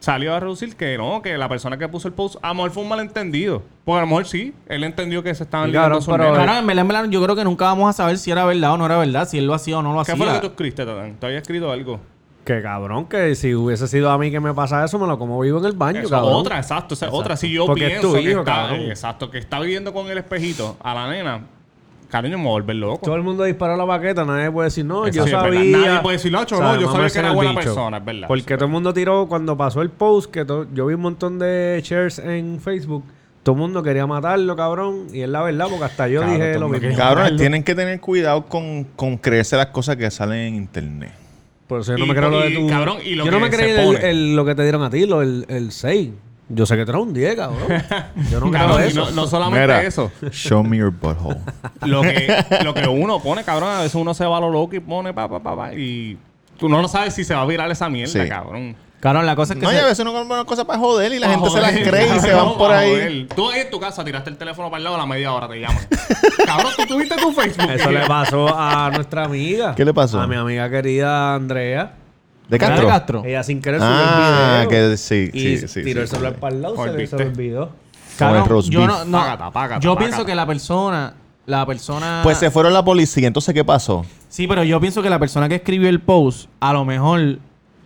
salió a reducir que no, que la persona que puso el post, a lo mejor fue un malentendido. Porque a lo mejor sí, él entendió que se estaban ligando sus pero-. Claro, en verdad, yo creo que nunca vamos a saber si era verdad o no era verdad, si él lo hacía o no lo ¿Qué hacía. fue lo que tú escribiste, Tatán? ¿Te había escrito algo? Que cabrón, que si hubiese sido a mí que me pasa eso, me lo como vivo en el baño, Eso, cabrón. otra, exacto, esa es Exacto. otra. Si yo Porque es pienso tu que hijo, está, cabrón. exacto, que está viviendo con el espejito a la nena, cariño, me voy a volver loco. Todo el mundo disparó la baqueta, nadie puede decir, no, yo sabía. Nadie puede decir, "Nacho, no, yo sabía que era buena bicho. persona", es verdad. Porque todo el mundo tiró, cuando pasó el post, que to- yo vi un montón de shares en Facebook, Todo el mundo quería matarlo, cabrón. Y es la verdad, porque hasta yo Cabrón, dije todo lo mismo. Cabrones, tienen que tener cuidado con, con creerse las cosas que salen en internet. Por eso yo no Y- me creo lo de tu... cabrón, y lo yo no que me se creí el, el- lo que te dieron a ti, lo, el, el 6. Yo sé que trae un 10, cabrón. Yo no creo Cabrón, eso. no, no solamente Mira, eso. Show me your butthole. Lo que, lo que uno pone, cabrón, a veces uno se va a lo loco y pone pa, pa, pa, pa, y tú no sabes si se va a virar esa mierda, Sí. cabrón. Cabrón, la cosa es que No, y se- a veces uno compra una cosa para joder y la gente se las cree y se cabrón, van por ahí. joder. Tú ahí en tu casa tiraste el teléfono para el lado a la media hora te llaman. cabrón, tú tuviste tu Facebook. Eso le pasó a nuestra amiga. ¿Qué le pasó? A mi amiga querida Andrea. ¿De ¿Era Castro? de Castro? Ella sin querer subió Ah, el video. que sí, y sí, sí, tiró sí, el celular sí. para el lado, se le, se le olvidó. Roast yo beef. no, no, Págata, págata, yo págata. pienso que la persona, la persona, Pues se fueron la policía. Entonces, ¿qué pasó? sí, pero yo pienso que la persona que escribió el post, a lo mejor,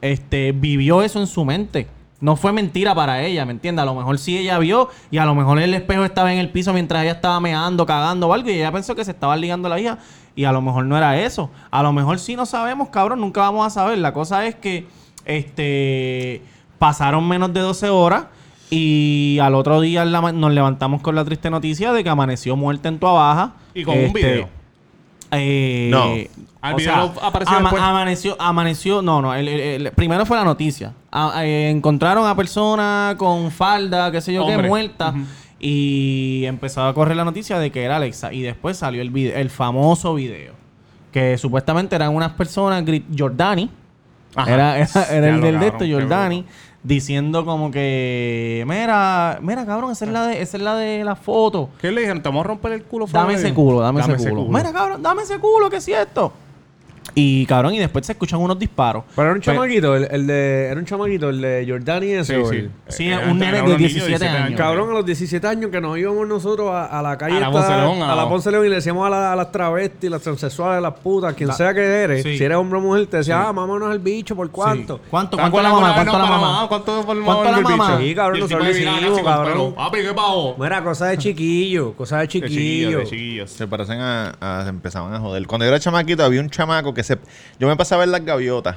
este, vivió eso en su mente. No fue mentira para ella, ¿me entiendes? A lo mejor sí ella vio y a lo mejor el espejo estaba en el piso mientras ella estaba meando, cagando o algo y ella pensó que se estaba ligando a la hija y a lo mejor no era eso. A lo mejor sí no sabemos, cabrón, nunca vamos a saber. La cosa es que este pasaron menos de 12 horas y al otro día nos levantamos con la triste noticia de que amaneció muerta en Tua Baja. Y con un Este, video. Eh, No. Al o video sea, lo apareció ama- después. amaneció, amaneció, no, no, el- el- el- primero fue la noticia. A- eh, encontraron a persona con falda, qué sé yo qué, Hombre. muerta. Y empezó a correr la noticia de que era Alexa. Y después salió el video, el famoso video. Que supuestamente eran unas personas, Jordani. Ajá. Era, era, el del de esto, qué Jordani. Diciendo como que, mira, mira cabrón, esa es la de, esa es la de la foto. ¿Qué le dijeron? Te vamos a romper el culo. Dame ese culo, dame, ese, culo. Mira, cabrón, dame ese culo, ¿qué es esto? Y cabrón, y después se escuchan unos disparos. Pero era un chamaquito, el, el de, era un chamaquito, el de Jordani ese. Sí, sí. Sí, Era- un nene de unos niños 17 años. Cabrón, a los 17 años que nos íbamos nosotros a, a la calle A la esta- Ponce León, a, a- la Ponce León y le decíamos a, la- a las travestis, las transexuales, las putas, quien sea que eres, sí. si eres hombre o mujer, te decía, ah, mámonos el bicho, ¿por cuánto? Sí. ¿Cuánto, ¿Te cuánto la mamá? ¿Cuánto la no, mamá? ¿Cuánto por el ¿Cuánto la mamá? bicho? Sí, cabrón, Y nosotros decimos, con cabrón. Papi, ¿qué pago? Mira, cosa de chiquillo, cosa de chiquillo. Se parecen a, a- se empezaban a joder. Cuando yo era chamaquito había un chamaco que se... Yo me pasaba a ver las gaviotas.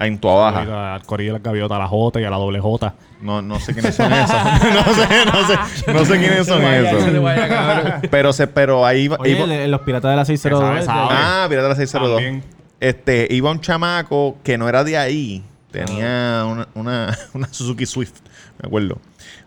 En tu baja. Al corillo de la gaviota, a la J y a la doble J. No, no sé quiénes son esos. no sé, no sé, no sé quiénes son esos. Pero se, pero ahí iba, Oye, iba- el- el- los piratas de la 602. Esa- esa- Ah, Pirata de la 602. También. Este, iba un chamaco que no era de ahí. Tenía una, una, una Suzuki Swift, me acuerdo.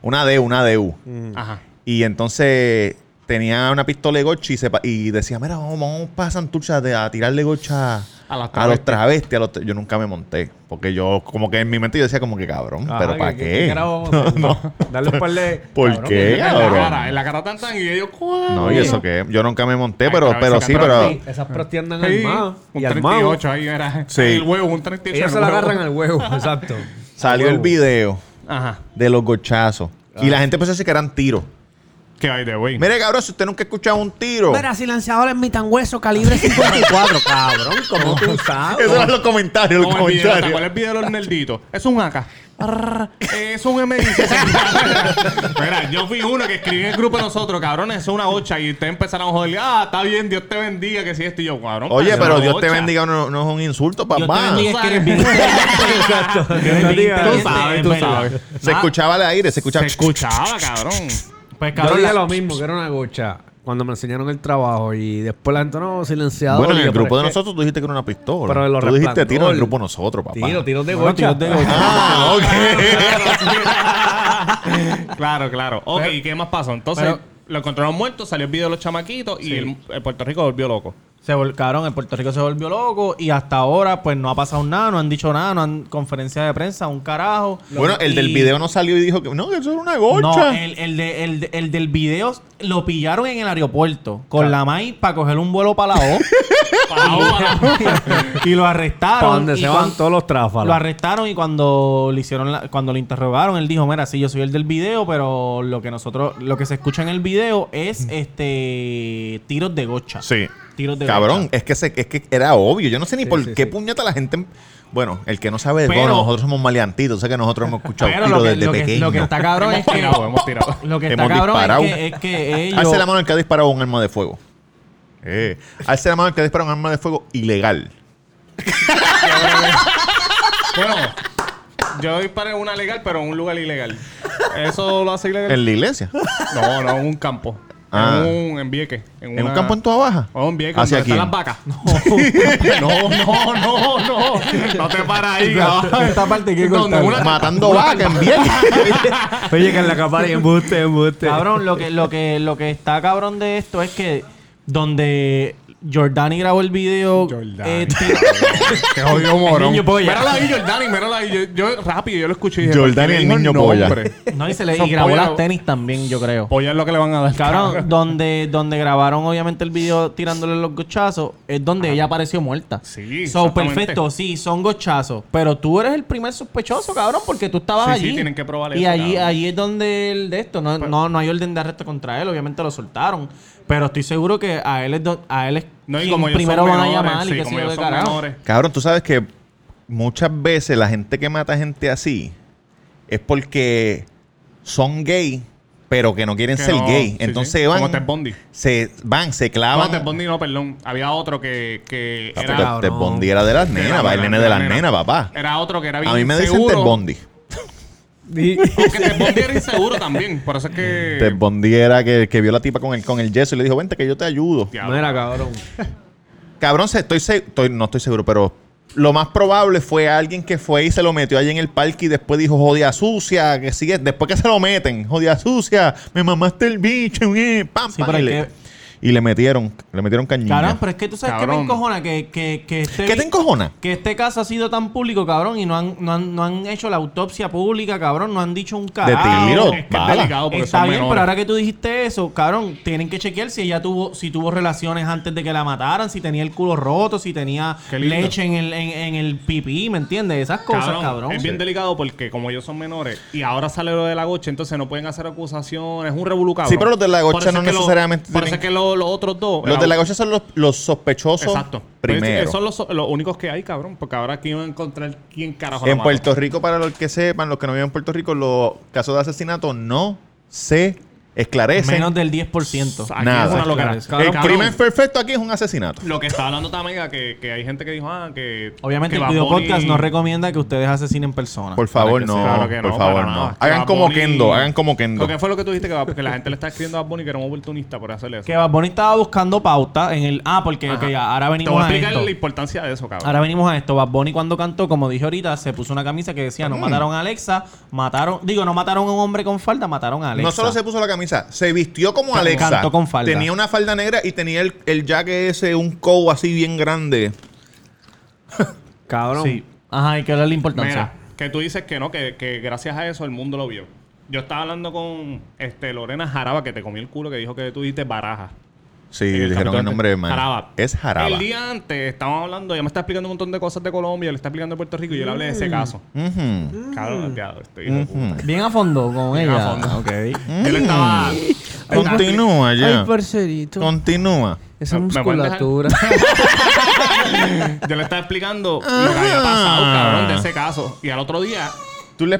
Una DU, una DU. Ajá. Y entonces tenía una pistola de gocha y, se pa- y decía, mira, vamos, vamos para Santurcha de- a tirarle gocha A las a los travestis. a los tra-". yo nunca me monté. Porque yo, como que en mi mente yo decía como que cabrón, Ajá, pero ¿para ¿qué- qué? no, Darle un par de... ¿Por cabrón, qué, En la cara, en la cara tan tan y ellos, ¿cuál? No, y eso que yo nunca me monté, Ay, pero, pero sí, pero... sí. Esas prostis andan Sí, armadas. un Y armados. 38 ahí era. Sí. El huevo, un 38 Ellos el se la agarran al huevo, exacto. Salió el video Ajá. de los gochazos. Y la gente pensó que eran tiros. ¿Qué hay de güey? Mire, cabrón, si usted nunca ha escuchado un tiro. Mira, silenciador en mi tan hueso, calibre 54. cabrón, ¿cómo tú sabes? Esos eran los comentarios, los Como el video, ¿te comentarios. acuerdas el video de los nerditos? Es un AK. Arr, Es un M16. Mira, yo fui uno que escribí en el grupo de nosotros, cabrones, eso es una bocha. Y ustedes empezaron a joder. Ah, está bien, Dios te bendiga, que si esto y yo, cabrón. Oye, pero Dios te bendiga no, no es un insulto, Dios te papá. bendiga, es que eres bien Exacto. Eres bien Tú inteligente, sabes, es tú verdad. sabes. Se escuchaba al aire, se escuchaba. Se escuchaba, cabrón. Pues Yo cabrón, dije la- lo mismo, que era una gocha. Cuando me enseñaron el trabajo y después la gente no silenciado. Bueno, en el yo, grupo de nosotros tú dijiste que era una pistola. Pero de los tú dijiste tiro en el grupo de nosotros, papá. Tiro, tiros de gocha. tiros de gocha. Ah, ok. claro, claro. Ok, ¿y qué más pasó? Entonces, pero- lo encontraron muerto, salió el video de los chamaquitos y el, el Puerto Rico volvió loco. Se vol- cabrón, en Puerto Rico se volvió loco y hasta ahora pues no ha pasado nada, no han dicho nada, no han conferencia de prensa, un carajo. bueno, el del video no salió y dijo que no, que eso era una No, gocha. el, el, de- el, el del video lo pillaron en el aeropuerto con la MAI para coger un vuelo para la O. y lo arrestaron. Para donde se van todos los tráfalos. Lo arrestaron y cuando le hicieron la- cuando lo interrogaron, él dijo, mira, sí, yo soy el del video, pero lo que nosotros, lo que se escucha en el video es este tiros de gocha. Sí. Tiros de Cabrón, es que, se- es que era obvio. Yo no sé ni Sí, por sí, qué sí. puñeta la gente. Bueno, el que no sabe de Pero- bueno, nosotros somos maleantitos. Sé que nosotros hemos escuchado Pero tiros lo que, desde lo, que, lo que está cabrón es hemos que tirado, hemos tirado. lo que está Hemos cabrón disparado. es que, es que ellos Alce la mano el que ha disparado un arma de fuego. Eh. Alce la mano el que ha disparado un arma de fuego ilegal. Bueno, Yo disparé una legal, pero en un lugar ilegal. ¿Eso lo hace ilegal? En la iglesia. No, no, en un campo. Ah. En un en Vieques. En, En un una- campo en toda baja. O en Vieques, ¿Hacia donde están las vacas. No, no, no, no. No te paras ahí, cabrón. Esta parte que cortarla. una- Matando vacas en Vieques. Oye, que en la capa y embuste, embuste. Cabrón, lo que, lo que, lo que está cabrón de esto es que donde Jordani grabó el video. Jordani. eh, Qué jodido morón. niño polla. Míralo ahí, Jordani, míralo ahí. Yo, yo rápido, yo lo escuché y dije, Jordani, ¿por qué el niño polla. no, y, se le, y grabó polla- las tenis también, yo creo. Polla es lo que le van a dar. Cabrón, donde, donde grabaron obviamente el video tirándole los gochazos, es donde ella apareció muerta. Sí, So, perfecto, sí, son gochazos. Pero tú eres el primer sospechoso, cabrón, porque tú estabas Sí, allí. sí, tienen que probar Y eso, allí, cabrón. allí es donde el de esto, no, no, no hay orden de arresto contra él, obviamente lo soltaron. Pero estoy seguro que a él es, do- a él es No, y como primero van a llamar sí, y yo ellos de son carajo. menores. Cabrón, tú sabes que muchas veces la gente que mata gente así es porque son gay, pero que no quieren Que ser no, gay. sí, Entonces sí. van. Como Ted Bundy. Se van, se No, clavan. Ted Bundy no, perdón. Había otro que, que Ah, era... Ted Bundy era de las que nenas, era va el nene de las nenas, papá. Era otro que era bien A mí me dicen inseguro. Ted Bundy. Porque Ted Bundy era inseguro también. Por eso es que... Ted Bundy era que, que vio la tipa con el, con el yeso y le dijo, vente que yo te ayudo. Diablo. Mira, cabrón. Cabrón, estoy, estoy- no estoy seguro, pero lo más probable fue alguien que fue y se lo metió allí en el parque y después dijo, jodia sucia, que sigue, después que se lo meten, jodia sucia, me mamaste el bicho, eh, pam, Sí, pam, y, le, metieron, le metieron cañilla. Cabrón, pero es que tú sabes que me encojona que, que, que este ¿Qué te encojona? que este caso ha sido tan público, cabrón, y no han, no han, no han hecho la autopsia pública, cabrón, no han dicho un De carajo. tiro, Es que es bala. delicado porque Está son bien, menores. pero ahora que tú dijiste eso, cabrón, tienen que chequear si ella tuvo, si tuvo relaciones antes de que la mataran, si tenía el culo roto, si tenía leche en el, en, en el pipí, ¿me entiendes? Esas cosas, cabrón. Es bien delicado porque como ellos son menores y ahora sale lo de la gocha, entonces no pueden hacer acusaciones. Es un revolú, cabrón. Sí, pero los de la gocha no lo- necesariamente tienen- es que lo- los otros dos... Los de la gocha son los, los sospechosos Exacto. Pues, primero. son los, los únicos que hay, cabrón. Porque ahora aquí van a encontrar quién carajo En. Puerto Rico, para los que sepan, los que no viven en Puerto Rico, los casos de asesinato no se esclarecen. Menos del 10%. Aquí Nada. es una el crimen perfecto aquí es un asesinato. Lo que estaba hablando Tamega, que, que hay gente que dijo, ah, que... Obviamente que el Bad video Bunny- podcast no recomienda que ustedes asesinen personas. Por favor, que no. sí, claro que por no, favor, para no. nada. Hagan Bad como Bunny- Kendo, hagan como Kendo. ¿Qué fue lo que tú dijiste? Que, que la gente le está escribiendo a Bad Bunny que era un oportunista por hacerle eso. Que Bad Bunny estaba buscando pauta en el... Ah, porque ok, ahora Te venimos voy a a explicar esto. la importancia de eso, cabrón. Ahora venimos a esto. Bad Bunny cuando cantó, como dije ahorita, se puso una camisa que decía no mataron a Alexa, mataron... Digo, no mataron a un hombre con falda, mataron a Alexa. No solo se puso la camisa, se vistió como Alexa. Cantó con falda. Tenía una falda negra y tenía el, el jacket ese, un coat así bien grande. Cabrón. Sí. Ajá, y que era la importancia. Mira, que tú dices que no, que, que gracias a eso el mundo lo vio. Yo estaba hablando con este Lorena Jaraba, que te comió el culo, que dijo que tú dijiste baraja. Sí, dijeron el nombre de man. Jaraba. Es Jaraba. El día antes estábamos hablando, ella me está explicando un montón de cosas de Colombia, le está explicando de Puerto Rico y yo le hablé de ese caso. Ujú. Cabrón, ya, estoy hijo de puta. Bien a fondo con Bien ella. a fondo. Ok. Le estaba. Continúa ya. Ay, parcerito. Continúa. Esa ¿Me- me pueden musculatura. Yo le estaba explicando lo que había pasado, cabrón, de ese caso. Y al otro día, Tú le...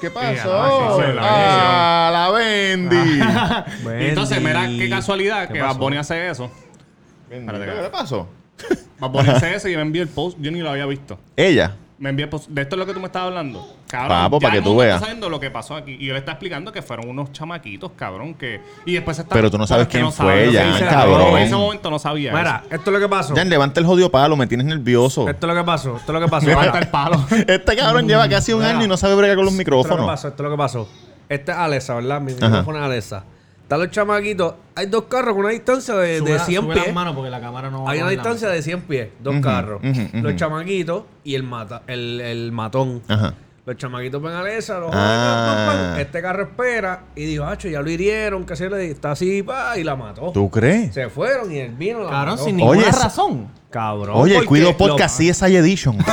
¿Qué la pasó? bendición, la ah, la Bendy. y entonces, mira qué casualidad ¿Qué que Bad pasó? Bunny hace eso. Bendy, ¿Qué le pasó? Bad Bunny hace eso y me envió el post. Yo ni lo había visto. Ella. Me envió el post. De esto es lo que tú me estabas hablando. Cabrón, Papo, ya para que tú mundo veas. está sabiendo lo que pasó aquí. Y yo le estaba explicando que fueron unos chamaquitos, cabrón, que... Y después está... Pero tú no sabes quién no fue sé, cabrón. En ese momento no sabía Mira, esto es lo que pasó. Jan, levanta el jodido palo, me tienes nervioso. Esto es lo que pasó. Esto es lo que pasó. Levanta el palo. Este cabrón lleva casi un Mira. año y no sabe bregar con los Esto es lo que micrófonos. pasó. Esto es lo que pasó. Este es Alexa, ¿verdad? Mi Ajá. micrófono es Alexa. Están los chamaquitos. Hay dos carros con una distancia de, Sube de la- 100 sube pies. las manos porque la cámara no va a Hay una la distancia de 100 pies. Dos carros. Los chamaquitos y el, mata, el, el matón. Ajá. Los chamaquitos ven a Alexa, los Ah. jóvenes, este carro espera y dijo, hacho, ya lo hirieron, que se le está así, pa, y la mató. ¿Tú crees? Se fueron y él vino, la Cabrón, mató. sin ninguna Oye, razón. Cabrón. Oye, Cuido Podcast sí es Edition.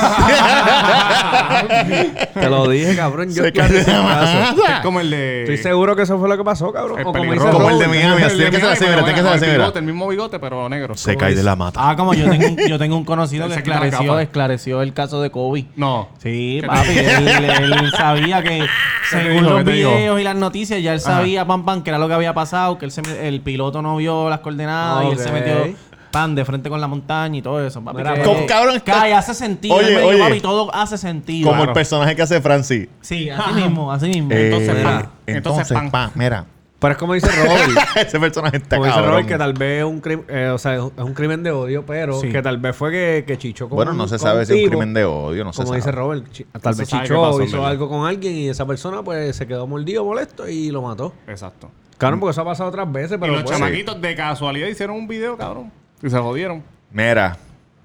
Te lo dije, cabrón. Yo Se claro, caso. Es como el de... Estoy seguro que eso fue lo que pasó, cabrón. El o como dice. Como el de. Miami, así que que ser así, el mismo bigote, pero negro. Se cae de la mata. Ah, como yo tengo, un- yo tengo un conocido que se la esclareció, esclareció el caso de Kobe. No. Sí, ¿Qué papi, él, sabía que según los videos y las noticias, ya él sabía, pam, pam, que era lo que había pasado, que se el piloto no vio las coordenadas y él se metió pan de frente con la montaña y todo eso. Papi, Mira, que- Como cabrón está- Cae, hace sentido. Oye, Él me dijo, oye. papi, todo hace sentido. Como el personaje que hace Francis. Sí, así mismo, así mismo. Eh, Entonces, pan. entonces, Entonces, pan. pan. Mira. Pero es como dice Robert. Ese personaje está como dice. Robert que tal vez es un crimen, o sea, es un crimen de odio, pero Sí. que tal vez fue que, que chichó con Bueno, no se sabe si es un crimen de odio, no se Como sabe. dice Robert, chi- tal vez chichó, pasó, hizo verdad. algo con alguien y esa persona pues se quedó mordido, molesto y lo mató. Exacto. Claro, porque eso ha pasado otras veces, y pero los pues, chamaquitos de casualidad hicieron un video, cabrón. Y se jodieron. Mira,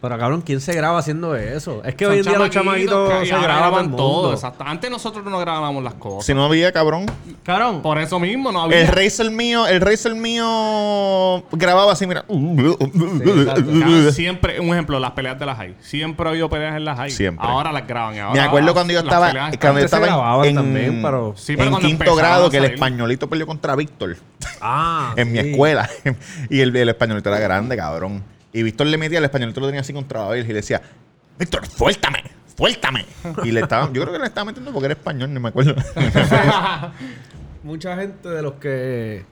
Pero cabrón, ¿quién se graba haciendo eso? Es que Son hoy en día los chamaquitos que- se graban todo. Exacto. Antes nosotros no grabábamos las cosas. si no había cabrón. Cabrón, Por eso mismo no había. El Razer mío, el Razer mío grababa así, mira. Siempre, un ejemplo, las peleas de las high. Siempre ha habido peleas en las high. Siempre. Ahora las graban. ahora Me acuerdo cuando yo estaba, cuando yo estaba en- también, pero- Sí, pero en quinto grado que el españolito peleó contra Víctor Ah, en mi escuela. y el, el españolito era grande, cabrón. Y Víctor le metía, el españolito lo tenía así contra Babel y le decía, Víctor, suéltame, suéltame. y le estaba, yo creo que le estaba metiendo porque era español, no me acuerdo. Mucha gente de los que...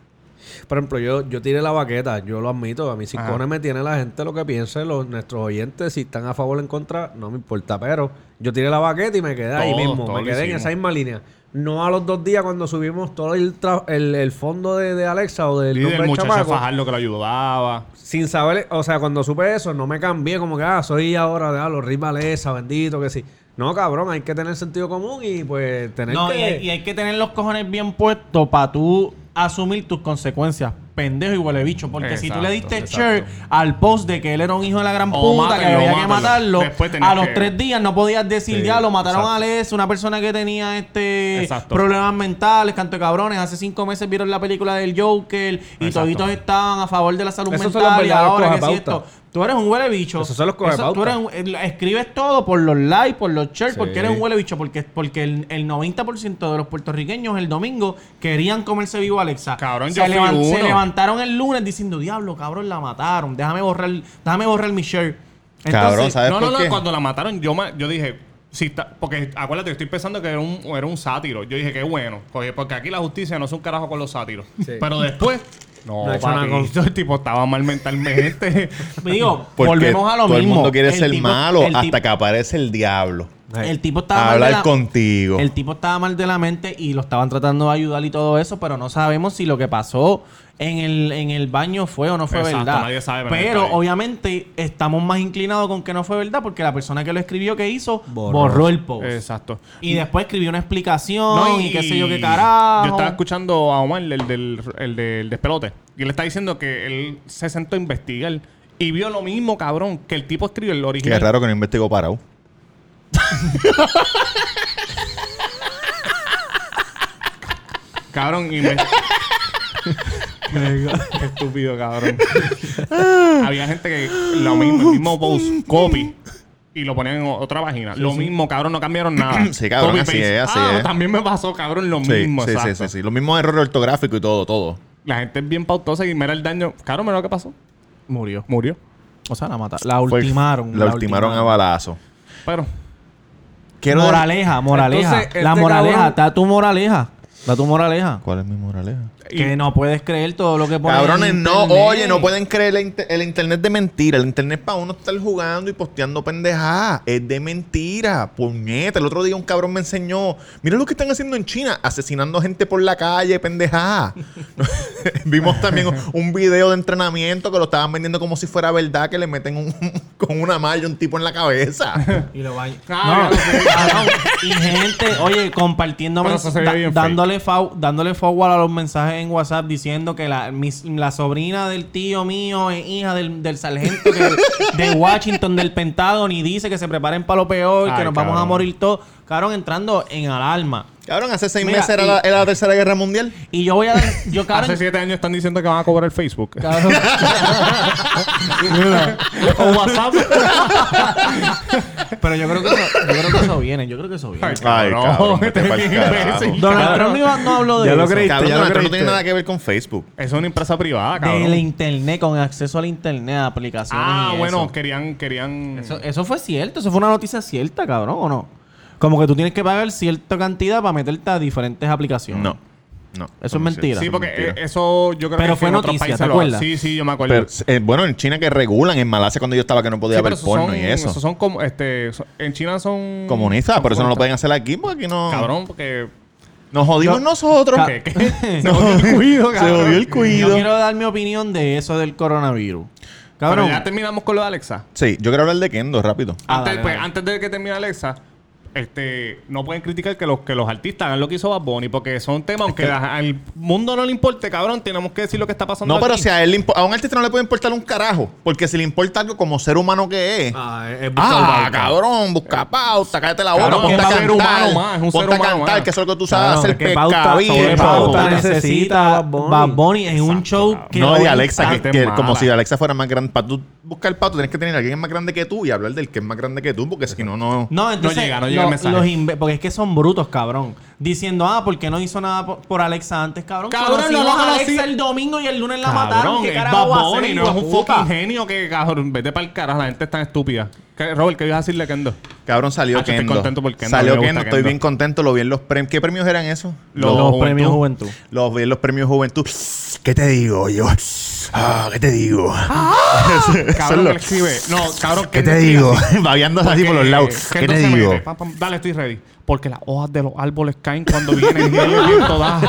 Por ejemplo, yo, yo tiré la baqueta, yo lo admito. A mí sin cojones me tiene la gente lo que piense, los, nuestros oyentes, si están a favor o en contra, no me importa. Pero yo tiré la baqueta y me quedé ahí Todos, mismo. Me quedé en hicimos. esa misma línea. No a los dos días cuando subimos todo el, tra- el, el fondo de, de Alexa o del Y nombre del muchacho chamaco. Fajardo que lo ayudaba. Sin saber, o sea, cuando supe eso, no me cambié como que, ah, soy ahora de ah, los Rivalesa, bendito, que sí. No, cabrón, hay que tener sentido común y pues tener no, que... y, hay, y hay que tener los cojones bien puestos para tú asumir tus consecuencias. Pendejo y huele bicho. Porque si tú le diste Exacto, share al post de que él era un hijo de la gran O puta, que había que matarlo, a los que- tres días no podías decir, Sí, ya lo mataron exacto. a Alex, una persona que tenía este Exacto. problemas mentales, canto de cabrones. Hace cinco meses vieron la película del Joker y Exacto. toditos estaban a favor de la salud Esos mental y ahora que si esto. Tú eres un huele bicho. Esos son los Eso-. Tú eres un- el- escribes todo por los likes, por los shares, Sí. porque eres un huele bicho. Porque, porque el, el 90% de los puertorriqueños el domingo querían comerse vivo a Alexa. Cabrón, se, yo fui se levantaron el lunes diciendo, diablo, cabrón, la mataron. Déjame borrar, déjame borrar mi share. Cabrón, ¿sabes no, por no, qué? no, cuando la mataron, yo, ma- yo dije, si está, porque acuérdate, yo estoy pensando que era un, era un sátiro. Yo dije, qué bueno, porque, porque aquí la justicia no es un carajo con los sátiros. Sí. Pero después, no, No ha hecho nada con- papito, el tipo estaba mal mentalmente. Digo, Porque volvemos a lo todo mismo. el mundo quiere El ser tipo- malo el hasta tipo- que aparece el diablo. El tipo estaba A mal de hablar la- contigo. El tipo estaba mal de la mente y lo estaban tratando de ayudar y todo eso, pero no sabemos si lo que pasó en el, en el baño fue o no fue Exacto, verdad. nadie sabe, pero pero obviamente estamos más inclinados con que no fue verdad porque la persona que lo escribió que hizo borró, Borró. el post. Exacto. Y después escribió una explicación No, y, qué sé yo qué carajo. Yo estaba escuchando a Omar, el del, el del despelote, y él está diciendo que él se sentó a investigar y vio lo mismo, cabrón, que el tipo escribió el Qué original. raro que no investigó parado. Cabrón, y me... Qué estúpido, cabrón. Había gente que lo mismo, el mismo post, copy, y lo ponían en otra página. lo mismo, cabrón, no cambiaron nada. Sí, cabrón, Copy, así paste. es, así Ah, es. También me pasó, cabrón, lo Sí, mismo, sí, sí, exacto. sí, sí. Los mismos errores ortográficos y todo, todo. La gente es bien pautosa y mira el daño. Cabrón, mira lo que pasó. Murió. Murió. O sea, la mataron. La ultimaron. La, ultimaron a balazo. Pero, Quiero moraleja, moraleja. Entonces, la este moraleja, cabrón- da tu moraleja. Da tu moraleja. ¿Cuál es mi moraleja? Que no puedes creer todo lo que ponen en Cabrones, no, oye, no pueden creer el, inter- el internet de mentira. El internet para uno estar jugando y posteando pendejadas. Es de mentira. Puñeta. El otro día un cabrón me enseñó. Mira lo que están haciendo en China. Asesinando gente por la calle, pendejada. Vimos también un video de entrenamiento que lo estaban vendiendo como si fuera verdad. Que le meten un- con una malla un tipo en la cabeza. Y lo bañan. No. Y gente, oye, compartiendo Pero mens- eso se ve da- bien dándole, fau- dándole forward a los mensajes en WhatsApp diciendo que la, mis- la sobrina del tío mío es hija del, del sargento que- de Washington, del Pentágono, y dice que se preparen para lo peor, que Ay, nos vamos a morir todos. Cabrón, entrando en alarma. Cabrón, hace seis Mira, meses era, y- la, era la tercera guerra mundial. Y yo voy a dar. Yo, cabrón, hace siete años están diciendo que van a cobrar el Facebook. cabrón, o WhatsApp. pero yo creo, que eso, yo creo que eso viene. Yo creo que eso viene. Ay, Ay, cabrón, este. Donald Trump no, no habló de Ya lo eso. creíste, Cabrón, ya lo Donald Trump no creíste. tiene nada que ver con Facebook. Es una empresa privada, cabrón. De la internet, con acceso al internet, a aplicaciones. ah, y bueno, eso. querían, querían. Eso, eso fue cierto, eso fue una noticia cierta, cabrón, ¿o no? Como que tú tienes que pagar cierta cantidad para meterte a diferentes aplicaciones. No. No. Eso es mentira. Sí, porque mentira. eh, eso yo creo Pero que fue en otros noticia, países ¿te lo- acuerdas? Sí, sí, yo me acuerdo. Pero, eh, bueno, en China que regulan, en Malasia cuando yo estaba que no podía Sí, ver pero esos porno son, y eso. esos son como, este, son- en China son... Comunistas, por eso no lo pueden hacer aquí, porque aquí no... Cabrón, porque... Nos jodimos Yo- nosotros. Ca- ¿Qué? ¿Qué? Se jodió el cuido, Se jodió el Yo cuido. quiero dar mi opinión de eso del coronavirus. Pero Cabrón. ya terminamos con lo de Alexa. Sí, yo quiero hablar de Kendo rápido. Ah, antes, dale, pues, dale. antes de que termine Alexa, este, no pueden criticar que los, que los artistas hagan lo que hizo Bad Bunny, porque son temas, aunque a- al mundo no le importe, cabrón, tenemos que decir lo que está pasando No, pero aquí. si a él le impo- a un artista no le puede importar un carajo. Porque si le importa algo como ser humano que es. Ah, es buscar Ah, pauta. cabrón, busca pauta, cállate la boca, Cabrón, ponte es a un ser cantar. humano más, es un ponte ser a humano cantar, más. que eso es lo que tú sabes Cabrón, hacer pescadillo. Sobre ¿Qué pauta pauta necesita Bad Bunny? En un show que No, y Alexa, que, que mala. como si Alexa fuera más grande. Para tú buscar pauta, tienes que tener a alguien más grande que tú y hablar del que es más grande que tú, porque si no, no. No, entonces, llega, no llega los porque es que son brutos, cabrón. Diciendo, ah, ¿por qué no hizo nada por, por Alexa antes, cabrón? Cabrón, no lo a Alexa el domingo y el lunes la Cabrón, mataron. ¿Qué carajo va a hacer, no es un fucking genio que, cabrón, vete para el carajo, la gente es tan estúpida. ¿Qué, Robert, ¿qué ibas a decirle, Kendo? Cabrón, salió estoy Kendo. contento por Kendo, Salió Kendo, estoy bien contento. Lo vi en los premios. ¿Qué premios eran esos? Los Los, Juventud. premios Juventud. Los vi en los premios Juventud. ¿Qué te digo yo? Ah, ¿qué te digo? Es Cabrón, que le escribe. No, cabrón, ¿Qué que te digo? Babeándose así por los lados. ¿Qué Kendo te se digo? mete, pam, pam, dale, estoy ready. Porque las hojas de los árboles caen cuando viene el viento, el viento da.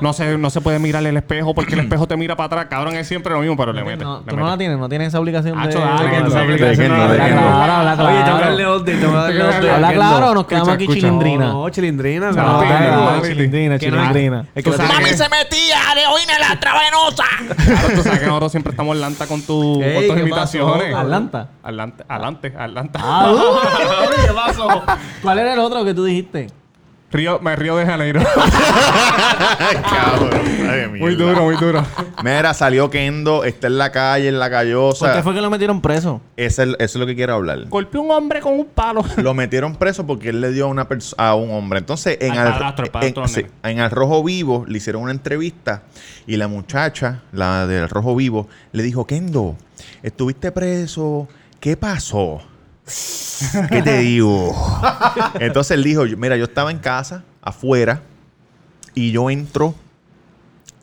No se, no se puede mirar el espejo porque el espejo te mira para atrás. Cabrón, es siempre lo mismo, pero le mete. No, le tú no mete. la tienes, no tienes esa obligación de... De- de- Habla claro, habla Oye, tengo que claro. darle update, tengo que darle update. Habla Kendo. claro, nos quedamos aquí chilindrina. No, chilindrina. Chilindrina, mami. chilindrina, que- se metía heroína en la travenosa! Claro, tú sabes que nosotros siempre estamos en lanta con, tus ¿qué imitaciones. pasó? ¿Atlanta? Adelante, adelante, adelante. Ah, uh, ¿Qué pasó? ¿Cuál era el otro que tú dijiste? Río, me río de Janeiro. Cabrón. Ay, muy duro, muy duro. Mira, salió Kendo, está en la calle, en la ¿Por callosa. qué fue que lo metieron preso? Eso es, eso es lo que quiero hablar. Golpeó un hombre con un palo. Lo metieron preso porque él le dio a una a un hombre. Entonces, en Al sí, en Al Rojo Vivo le hicieron una entrevista y la muchacha, la del Rojo Vivo, le dijo, Kendo, estuviste preso, ¿qué pasó? ¿Qué te digo? Entonces él dijo, mira, yo estaba en casa, afuera, y yo entro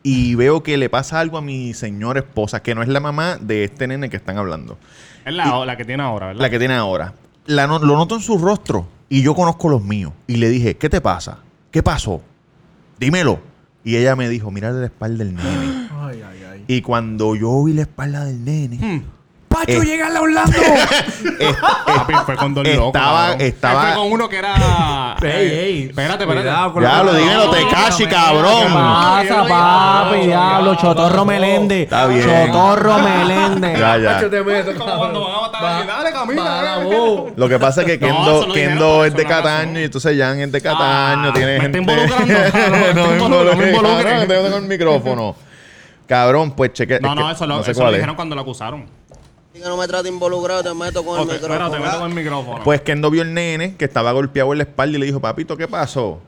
y veo que le pasa algo a mi señora esposa, que no es la mamá de este nene que están hablando. Es la, la que tiene ahora, ¿verdad? La que tiene ahora. La no- lo noto en su rostro y yo conozco los míos. Y le dije, ¿qué te pasa? ¿Qué pasó? Dímelo. Y ella me dijo, mira la espalda del nene. Y cuando yo vi la espalda del nene, Pacho, Eh. llega a Orlando. Papi, fue con dos locos. Estaba- estaba- Él Fue con uno que era. Ey, ey. Espérate, espérate. Cuidado ya lo dímelo, No, Tekashi, no, cabrón. ¿Qué pasa, papi? Diablo, Chotorro Meléndez. Está bien. Chotorro Meléndez. Ya, ya. Pacho, te meto. Como cuando van a matar. Dale, camina. Para dale. vos. Lo que pasa es que No, Kendo, Kendo es de Cataño y entonces Jan es de Cataño. Ah, tiene gente... involucrando. No, me involucre, no te con el micrófono. Cabrón, pues cheque. No, no, eso lo, no sé eso lo dijeron cuando lo acusaron. Que no me trate involucrado, te meto con el espérate, micrófono. meto con el micrófono. Pues Kendo vio el nene que estaba golpeado en la espalda y le dijo, papito, ¿qué pasó?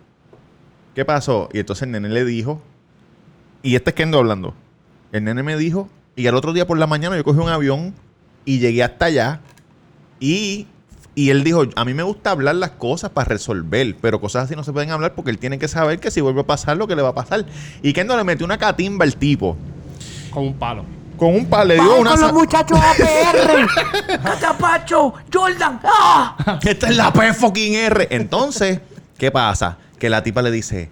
¿Qué pasó? Y entonces el nene le dijo, y este es Kendo hablando, el nene me dijo, y al otro día por la mañana yo cogí un avión y llegué hasta allá y, y él dijo, a mí me gusta hablar las cosas para resolver, pero cosas así no se pueden hablar porque él tiene que saber que si vuelve a pasar lo que le va a pasar. Y Kendo le metió una catimba al tipo. con un palo. Con un par, le dio una... sa- muchachos APR. Catapacho, Jordan. ¡Ah! Esta es la P fucking R. Entonces, ¿qué pasa? Que la tipa le dice,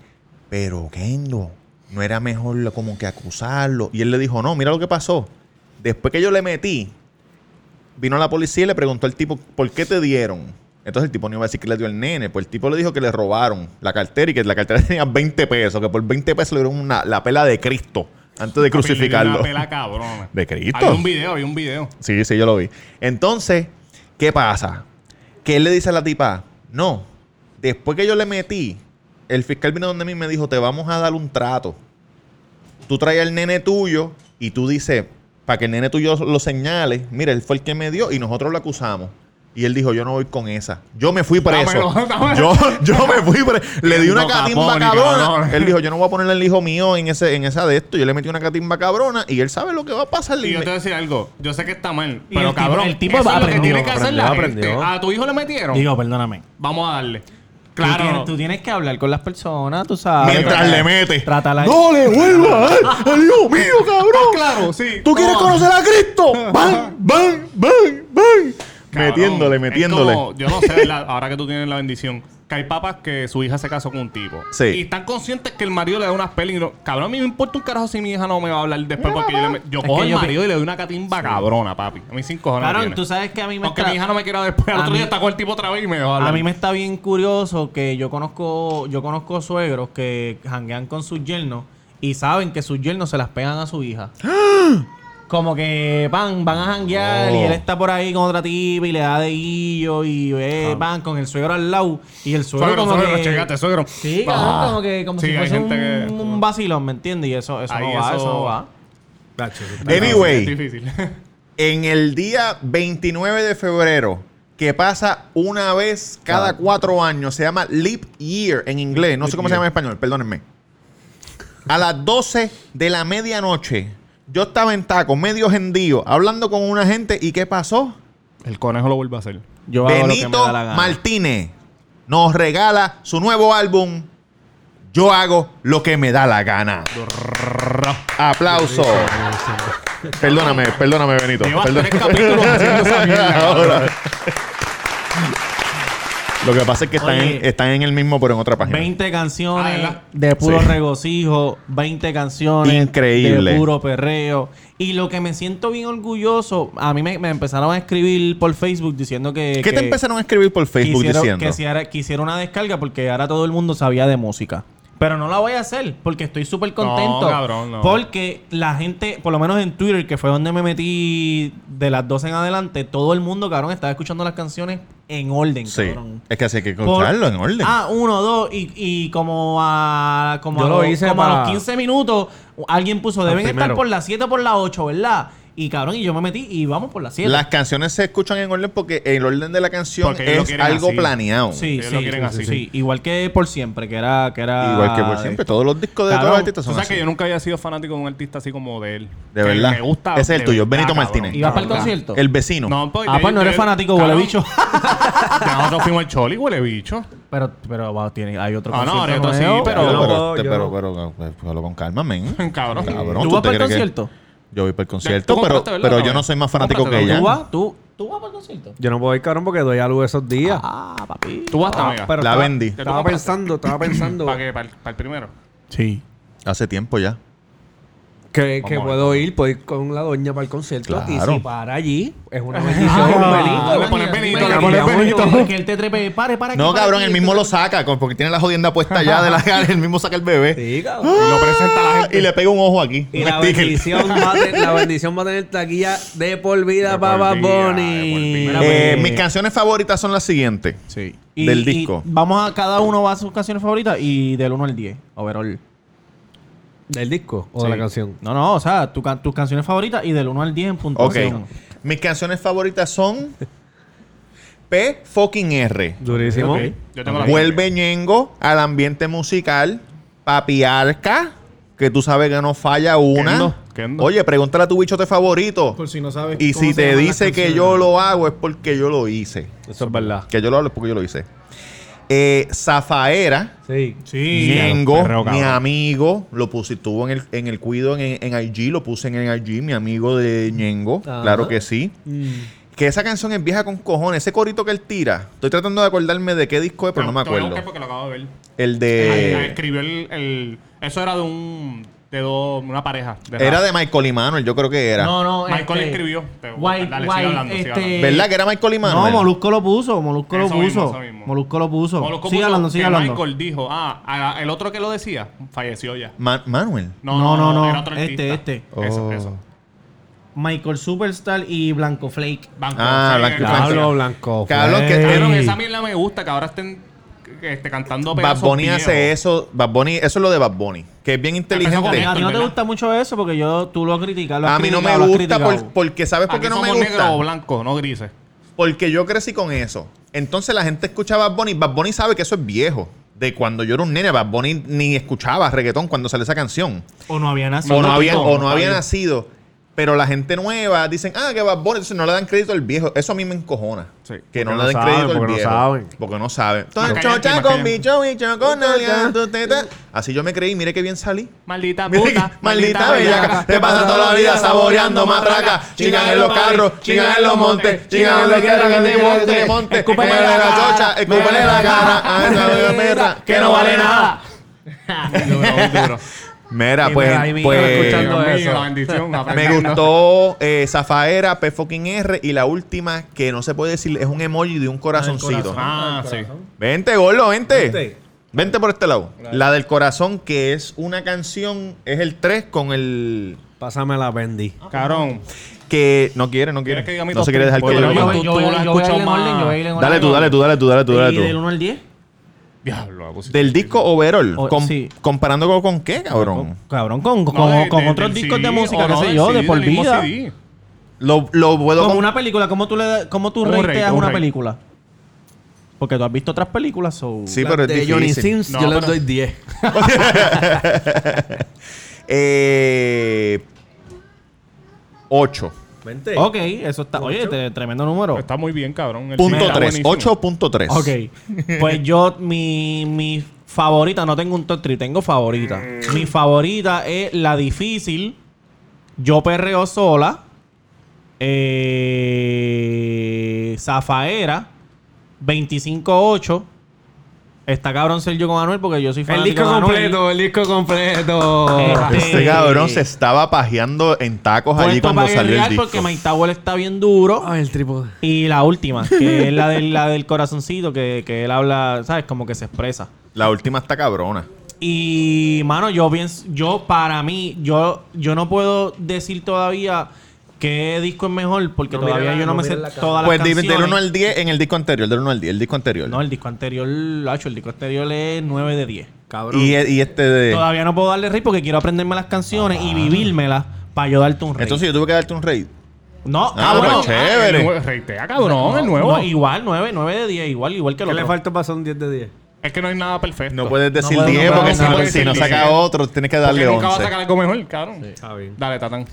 pero Kendo, no era mejor como que acusarlo. Y él le dijo, no, mira lo que pasó. Después que yo le metí, vino la policía y le preguntó al tipo, ¿por qué te dieron? Entonces el tipo no iba a decir que le dio el nene. Pues el tipo le dijo que le robaron la cartera y que la cartera tenía 20 pesos. Que por 20 pesos le dieron una- la pela de Cristo antes de crucificarlo. Una pela cabrona. ¿De Cristo? Hay un video, hay un video. Sí, sí, yo lo vi. Entonces, ¿qué pasa? Que él le dice a la tipa, no, después que yo le metí, el fiscal vino donde mí y me dijo, te vamos a dar un trato. Tú traes al nene tuyo y tú dices, para que el nene tuyo lo señale, mira, él fue el que me dio y nosotros lo acusamos. Y él dijo, yo no voy con esa. Yo me fui preso. Dámelo, dámelo. Yo, yo me fui preso. Le di una No, catimba cabrona. Él dijo, yo no voy a ponerle al hijo mío en, ese, en esa de esto. Yo le metí una catimba cabrona y él sabe lo que va a pasar. Y Y yo me- te voy a decir algo. Yo sé que está mal, Y pero el tipo- cabrón, el tipo eso es lo que tiene que hacer la aprendió, gente. aprendió. A tu hijo le metieron. Digo, perdóname. Vamos a darle. Claro. Tú tienes, tú tienes que hablar con las personas, tú sabes. Mientras le mete. Trátala. ¡No le vuelva a dar al hijo mío, cabrón! Claro, sí. ¿Tú quieres conocer a Cristo? ¡Bang, bang, bang, bang! Cabrón, metiéndole, es metiéndole. como- yo no sé, ¿verdad? ahora que tú tienes la bendición, que hay papas que su hija se casó con un tipo. Sí. Y están conscientes que el marido le da unas pelis. y no- Cabrón, a mí me importa un carajo si mi hija no me va a hablar después porque yo, le yo cojo al yo marido y le doy una catimba cabrona, papi. A mí cinco cojones. me tiene. tú sabes que a mí me Aunque está- mi hija no me quiera después, al a otro mí- día está con el tipo otra vez y me va a hablar. A mí me está bien curioso que yo conozco, yo conozco suegros que janguean con sus yernos y saben que sus yernos se las pegan a su hija. Como que van, van a janguear y Oh. él está por ahí con otra tipa y le da de guillo y ve, van con el suegro al lado y el suegro, Suegro, como suegro, que... checate, suegro. Sí, Ah. como que como Sí, si fuese un, que- un vacilón, ¿me entiendes? Y eso, eso Ahí no va, eso- eso no va. Anyway. Difícil. En el día 29 de febrero, que pasa una vez cada cuatro años, se llama Leap Year en inglés. No sé cómo se llama en español, perdónenme. A las 12 de la medianoche, yo estaba en taco, medio gendío, hablando con una gente. ¿Y qué pasó? el conejo lo vuelve a hacer. Yo hago lo que me Benito da la gana. Martínez nos regala su nuevo álbum. Yo hago lo que me da la gana. Aplauso. Perdóname, perdóname, Benito. Llevas Perdón- tres capítulos haciendo esa mierda, Ahora. Lo que pasa es que están, Oye. en, están en el mismo, pero en otra página. 20 Ah, canciones ¿verdad? de puro Sí. regocijo, 20 canciones Increíble. de puro perreo. Y lo que me siento bien orgulloso, a mí me, me empezaron a escribir por Facebook diciendo que... ¿Qué que te empezaron a escribir por Facebook quisieron- diciendo? Que si ahora- quisiera una descarga porque ahora todo el mundo sabía de música. Pero no la voy a hacer porque estoy súper contento. cabrón, no. Porque la gente, por lo menos en Twitter, que fue donde me metí de las 12 en adelante, todo el mundo, cabrón, estaba escuchando las canciones en orden, Sí. cabrón. Es que así hay que Por- escucharlo en orden. Ah, uno, dos, y, y como a, como Yo a, lo hice como a los 15 minutos, alguien puso, deben estar por las 7 o por las 8, ¿verdad? Y cabrón, y yo me metí y vamos por las 7. Las canciones se escuchan en orden porque el orden de la canción Porque ellos lo es quieren algo así. planeado. Sí, Ellos sí, lo quieren sí, así. sí. Igual que por siempre, que era... Que era Igual que por siempre. Todos los discos de todos los artistas Tú son sabes así. que yo nunca había sido fanático de un artista así como de él. De Que verdad. Me gusta. Ese es el de tuyo, verdad, Benito cabrón. Martínez. ¿Ibas para el concierto? El vecino. No, pues, Ah, pues no eres de- fanático, huele cabrón, bicho. Ya nosotros fuimos al Choli, huele bicho. pero, pero wow, tiene, hay otro Ah, no, concierto hay otro sí, nuevo. pero- Pero, Yo no pero, puedo, te- yo pero, no. pero, con calma, men. Cabrón. Cabrón, ¿Tú vas te para el crees que- concierto? Yo voy para el concierto, pero, compraste, ¿verdad, pero yo no soy más fanático que ella. ¿Tú vas? ¿Tú, ¿Tú vas para el concierto? Yo no puedo ir, cabrón, porque doy a luz esos días. Ah, papi. Tú vas Ah, también. pero La estaba- vendí. Estaba pensando, estaba pensando ¿Para qué? ¿Para el, para el primero? Sí. Hace tiempo ya. Que, puedo ir, puedo ir con la doña para el concierto. Y Claro. si para allí, es una bendición. Ah, Benito. le pones Benito, le pones Benito. Que él te trepe. Pare, pare. No, cabrón, él mismo lo saca porque tiene la jodienda puesta ya de la cara. Él mismo saca el bebé. Sí, cabrón. Y lo presenta a la gente. Y le pega un ojo aquí. Y la bendición, va a tener, la bendición va a tener taquilla de por vida para vida. Mira, Eh, mis canciones favoritas son las siguientes. Sí. Y- Del y disco. vamos a cada uno va a sus canciones favoritas y del 1 al 10. Overall. ¿Del disco o Sí. de la canción? No, no, o sea, tu can- tus canciones favoritas y del 1 al 10 en Ok. puntuación. Mis canciones favoritas son P fucking R. Durísimo. Ok. Yo tengo la Vuelve Ñengo al ambiente musical. Papiarca, que tú sabes que no falla una. Kendo, Kendo. Oye, pregúntale a tu bichote favorito. Por si no sabes. Y si te dice que yo lo hago es porque yo lo hice. Eso es verdad. Que yo lo hablo es porque yo lo hice. Eh, Zafaera, Sí. Sí. Perreo, mi amigo, lo puse, estuvo en el, en el cuido en, en IG, lo puse en el IG, mi amigo de Ñengo, Ajá. claro que sí. Que esa canción es vieja con cojones, ese corito que él tira. Estoy tratando de acordarme de qué disco es, pero no me acuerdo. porque lo acabo de ver. El de... escribió el, el- Eso era de un. De dos. Una pareja. de Era de Michael y Manuel, yo creo que era. No, no. Michael este, escribió. Te- White, dale, sigue White, hablando, sigue este, ¿Verdad que era Michael y No? Molusco lo puso. Molusco lo Eso puso. eso mismo. Molusco lo puso. Molusco sigue puso hablando, sigue hablando. Michael dijo, ah, a- el otro que lo decía, falleció ya. Ma- Manuel. No, No, no, no, no, no, era otro este, este. Eso, Oh. eso. Michael Superstar y Blanco Flake. Banco, Ah, sí, Blanco Flake. Blanco. Cabrón, que- Flake. Cabrón, esa mierda me gusta, que ahora estén este, cantando Bad Bunny viejos. hace eso. Bad Bunny, eso es lo de Bad Bunny. Que es bien inteligente. A ti no te gusta mucho eso porque yo, tú lo criticas. lo has A mí no me gusta por- porque, ¿sabes por qué no me negros o gusta? blancos, no grises. Porque yo crecí con eso. Entonces la gente escucha Bad Bunny. Bad Bunny sabe que eso es viejo. De cuando yo era un nene, Bad Bunny ni escuchaba reggaetón cuando sale esa canción. O no había nacido. O no, o había. nacido. Pero la gente nueva dicen, ah, que Bad Bunny, entonces no le dan crédito al viejo. Eso a mí me encojona. Sí. Que no le no den saben, crédito al porque no viejo. saben. Porque no saben. Entonces, chocha con bicho, bicho, con teta. Así yo me creí, mire que bien salí. Maldita puta. que- Maldita bellaca, te pasa toda la vida saboreando matraca. Chingan en los carros, chingan en los montes, chingan en los carros que te monte, monte. Escúpele la chocha, escúpele la cara. A esa que no vale nada. Mira, Y pues, mira, pues, bendición. me gustó eh, Zafaera, P fucking R y la última que no se puede decir es un emoji de un corazoncito. Ah, sí. Vente, gordo, vente. Vente. Vente por este lado. La del corazón, que es una canción, es el 3 con el. Pásame la Bendy. Cabrón. Que no quiere, no quiere. ¿Quieres que diga mi no se quiere dejar que Pues yo yo- lo yo- diga. tú-. Dale tú, dale tú, dale tú, dale tú, dale ¿Y del tú. 1 al 10? Diablo, Del disco overall. O- com- sí. ¿Comparándolo con qué, cabrón? Cabrón, con, con- de- con de- otros del discos de música, qué no, sé del yo, de CD, por vida. Lo, lo puedo... Como una película, ¿cómo tú, le, cómo tú Un rateas rate, una rate. película? Porque tú has visto otras películas o... Sí, pero es de difícil. Johnny Sims, No, yo le doy 10. Eh, ocho. Ok, eso está. Oye, te- tremendo número. Está muy bien, cabrón. El 8.3. Ok. Pues yo, mi, mi favorita, no tengo un top 3, tengo favorita. Mi favorita es la difícil. Yo perreo sola. Eh, Zafaera. 25-8. Está cabrón ser yo con Anuel porque yo soy El fanático disco de Anuel. completo, el disco completo. Este- Este cabrón se estaba pajeando en tacos allí Puesto cuando para salió el guerrear disco. porque Mike Tower está bien duro. Ay, el trípode. Y la última, que es la del, la del corazoncito, que, que él habla, ¿sabes? Como que se expresa. La última está cabrona. Y, mano, yo pienso, yo para mí, yo, yo no puedo decir todavía qué disco es mejor, porque No todavía la- yo no no me sé la todas Pues las canciones. del 1 al 10 en el disco anterior, del 1 al 10, el disco anterior. No, el disco anterior, Lacho, el disco anterior es 9 de 10. Cabrón. y, y este de... Todavía no puedo darle rey porque quiero aprenderme las canciones y vivírmelas para yo darte un rey. Entonces yo tuve que darte un rate. no, Ah, bueno, cabrón. chévere. El nuevo- Reitea, cabrón, el nuevo. No, igual, 9, 9 de 10, igual, igual que el ¿Qué le falta para un 10 de 10? Es que no hay nada perfecto. No puedes decir puedo- 10 no porque si, no si no 10. saca otro, tienes que Porque darle nunca va a 11. sacar algo mejor, cabrón. Bien. Dale, Tatán.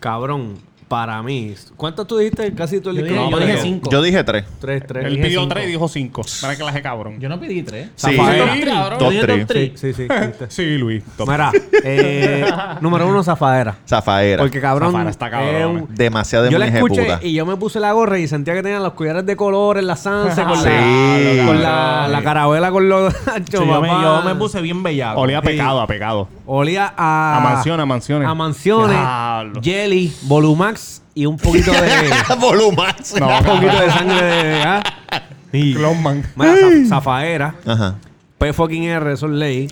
Cabrón, para mí. ¿Cuánto tú dijiste? Casi todo el Yo disco. dije- yo pero- dije 5. Yo dije 3. 3, 3. Él pidió cinco. 3 y dijo 5. Mira que la hace cabrón. Yo no pedí 3. Sí, Zafaera. Sí, cabrón. top Yo dije 3. top Sí, sí, sí. Sí, Luis. top. Mira, eh, número uno, Zafadera. Zafaera. Porque cabrón. Está eh. Demasiado de yo la escuché puta. y yo me puse la gorra y sentía que tenían los collares de colores, la sanse con, Sí, la, con la, la carabela con los yo, me, yo me puse bien bellaco. Olía a pecado, a pecado. Olía a... A mansiones, a mansiones. A mansiones. Jelly, Volumax y un poquito de... Volumax. No, un poquito de sangre de... ¿ah? Y, Clonman. mira, Zaf- Zafaera, Ajá. P fucking R, eso es ley.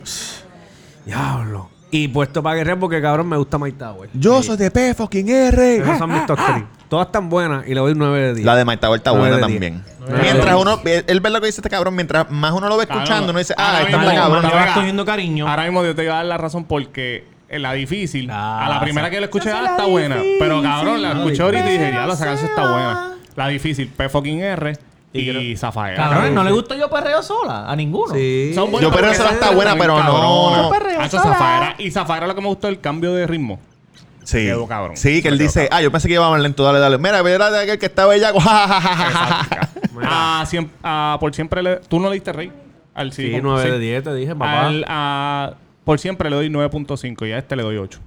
Diablo. Y puesto para guerrear porque cabrón me gusta Mike Tower. Yo soy de P fucking R. Esos son mis top 3. Todas están buenas y le doy 9 de 10. La de Mike Tower está Nueve buena también. Mientras uno, él ve lo que dice este cabrón, mientras más uno lo ve escuchando, uno dice, ah, Ahora esta mismo, está cabrón. cogiendo cariño. Ahora mismo yo te iba a dar la razón porque en la difícil, Ah, a la primera sí. que la escuché, ah, está buena. Pero cabrón, la escuché ahorita y dije, ya, la canción está buena. La difícil, P fucking R y Zafaera. Cabrón, ¿no le gusto yo perreo sola? A ninguno. Sí. Son buenas, Yo pero esa que está buena, pero no-. Yo perreo sola. Zafaera. Y Zafaera lo que me gustó es el cambio de ritmo. Sí. Quedó cabrón. Sí, que él Quedó dice, ah, yo pensé que iba más lento, dale, dale. Mira, verá de aquel que ja, ja. Ah, siem- ah, por siempre le... ¿Tú no le diste rey? Al Sí, sí, 9 sí. de 10 te dije, papá. Al, a- por siempre le doy 9.5 y a este le doy 8.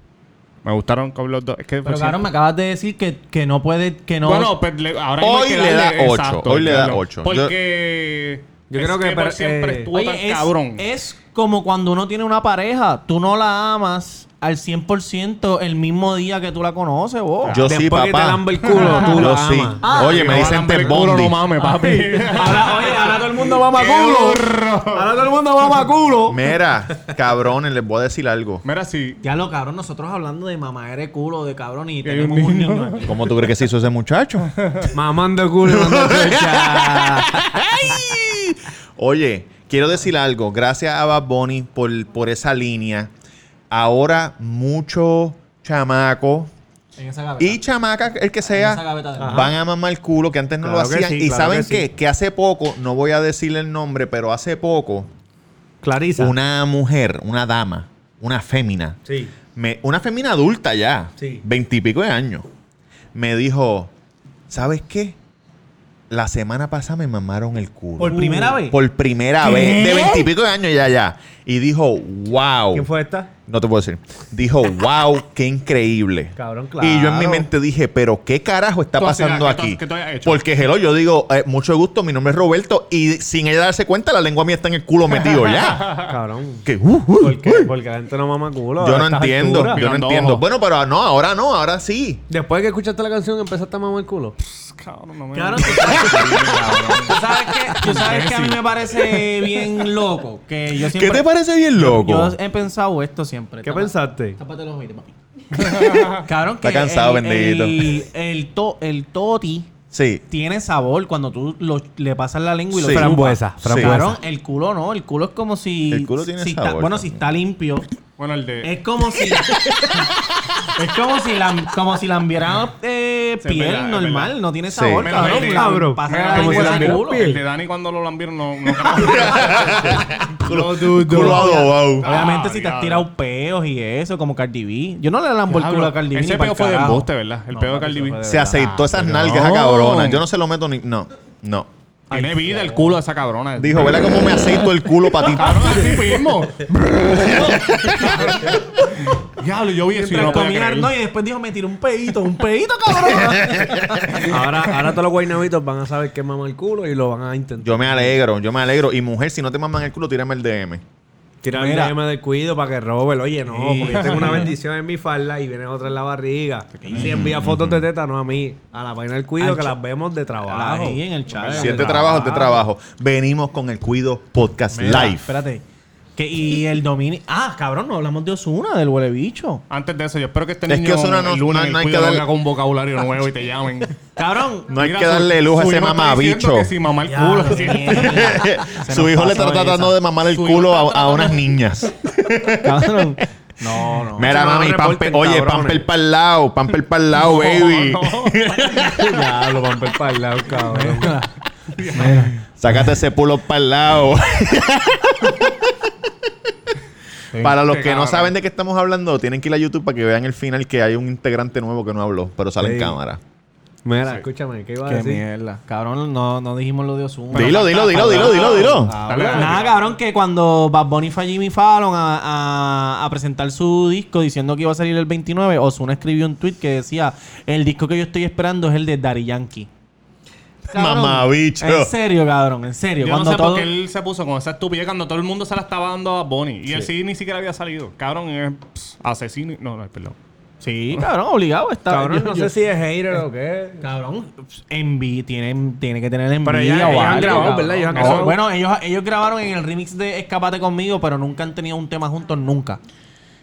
Me gustaron con los dos. Es que Pero por claro, me acabas de decir que, que no puede, que no... Bueno, pues le- ahora Hoy que le da ocho, exacto, hoy le da claro. ocho. Porque... Yo es creo que per- siempre eh, estuvo Oye, tan es, cabrón. es como cuando uno tiene una pareja. Tú no la amas al 100% el mismo día que tú la conoces, vos. Yo sí, Después que te papá. lambe el culo, tú Yo lo sí. amas. Ah, Oye, me dicen el culo, Bundy. No mames, papi. Ahora, oye, ahora todo el mundo va a culo. Ahora todo el mundo va a culo. Mira, cabrones, les voy a decir algo. Mira, sí. Ya lo cabrón, nosotros hablando de mamá eres culo de cabrón y tenemos un niño. aquí. ¿Cómo tú crees que se hizo ese muchacho? Mamando culo y fecha. Oye, quiero decir algo. Gracias a Bad Bunny por, por esa línea. Ahora mucho chamaco En esa gaveta. y chamaca, el que En sea, esa gaveta de- van a mamar el culo que antes no Claro lo que hacían. sí, y claro saben que sí. qué? Que hace poco, no voy a decirle el nombre, pero hace poco, Clarisa. una mujer, una dama, una fémina, Sí. me, una femina adulta ya, Sí. veintipico de años, me dijo, ¿sabes qué? La semana pasada me mamaron el culo. ¿Por primera vez? Por primera ¿Qué? vez. De veintipico de años ya, ya. Y dijo, wow. ¿Quién fue esta? No te puedo decir. Dijo, wow, qué increíble. Cabrón, Y yo en mi claro. mente dije, pero ¿qué carajo está pasando ¿qué aquí? qué hecho? Porque, hello, yo digo, eh, mucho gusto, mi nombre es Roberto. Y sin ella darse cuenta, la lengua mía está en el culo metido ya. Cabrón. que, uh, uh, ¿Por qué? uh. Porque la gente no mama culo. Yo no entiendo, alturas. yo no Mirando entiendo. Bueno, pero no, ahora no, ahora sí. Después que escuchaste la canción, empezaste a mamar el culo. Cabrón, no me- Claro, tú sabes, tú sabes que, tú sabes que a mí me parece bien loco. Que yo ¿Qué siempre, te parece bien loco? Yo he pensado esto siempre. ¿Qué Tapa- pensaste? Tápate los oídos, papi. Cabrón, que Está cansado, el, bendito. El, el, to- el toti Sí. tiene sabor cuando tú lo- le pasas la lengua y lo Sí. chupas. Frambuesa, frambuesa. Cabrón, el culo no. El culo es como si... El culo tiene si está- sabor bueno, si también. está limpio. Bueno, el de. Es como si... es como si la, como si la envieran Sí, piel normal. No tiene Sí. sabor, Mira, cabrón. pasa como si la culo. piel. el de Dani cuando lo lambieron no, no Culo, culo adobado. Obviamente Ah, si te has diablo. tirado peos y eso, como Cardi B. Yo no le lambo el culo a Cardi B. Ese peo fue de embuste, ¿verdad? El peo de Cardi B. Se aceitó esas nalgas a cabrona. Yo no se lo meto ni. No, no. Tiene vida el culo de esa cabrona. Dijo, ¿verdad cómo me aceito el culo para ti? Cabrón, así mismo. Diablo, yo vi eso y no podía comía, creer. no, y después dijo, me tiró un pedito, un pedito, cabrón. Ahora, ahora todos los guaynabitos van a saber que mama el culo y lo van a intentar. Yo me alegro, yo me alegro. Y mujer, si no te maman el culo, tírame el DM. Tirar el Mira. DM del cuido para que Robert, oye, no, Sí. porque yo tengo una bendición en mi falda y viene otra en la barriga. Si envía fotos de teta, no a mí, a la página del cuido Al que las vemos de trabajo. Ahí en el chat. Si es de trabajo, es de trabajo. Venimos con el Cuido Podcast Mira, Live. Espérate. Que, y el dominio. Ah, cabrón, no hablamos de Osuna, del huele bicho. Antes de eso, yo espero que este Es niño que Ozuna no- el lunes no- no hay que darle- con un vocabulario nuevo y te llamen. Cabrón. No hay Mira, que darle luz a ese mamabicho. que si el culo. Su hijo le está tratando esa. de mamar el culo a, a unas niñas. Cabrón. No, no. Mira, no mami, pamper- oye, pamper para el lado, pamper para el lado, baby. ya, lo van a para el lado, cabrón. Sácate ese pulo para el lado. Para los que no saben de qué estamos hablando, tienen que ir a YouTube para que vean el final que hay un integrante nuevo que no habló, pero sale en cámara. Mira, escúchame, ¿qué iba a Qué decir? mierda. Cabrón, no, no dijimos lo de Osuna. Dilo, dilo, dilo, dilo, dilo, dilo. Nada, cabrón, que cuando Bad Bunny fue a Jimmy Fallon a, a- a presentar su disco diciendo que iba a salir el 29, Osuna escribió un tweet que decía: El disco que yo estoy esperando es el de Daddy Yankee. Mamabicho. En serio, cabrón, en serio. Yo no cuando sé todo. por qué él se puso con esa estupidez cuando todo el mundo se la estaba dando a Bonnie. Y él sí ni siquiera había salido. Cabrón, es pss, asesino. No, no, perdón. Sí, cabrón, obligado está. Cabrón, yo- no yo- sé si es hater o qué. Cabrón, envi tiene, tiene que tener envidia Pero ellos- o ellos grabado, cabrón. ¿verdad? Ellos han No, grabado. Bueno, ellos, ellos grabaron en el remix de Escapate conmigo, pero nunca han tenido un tema juntos, nunca.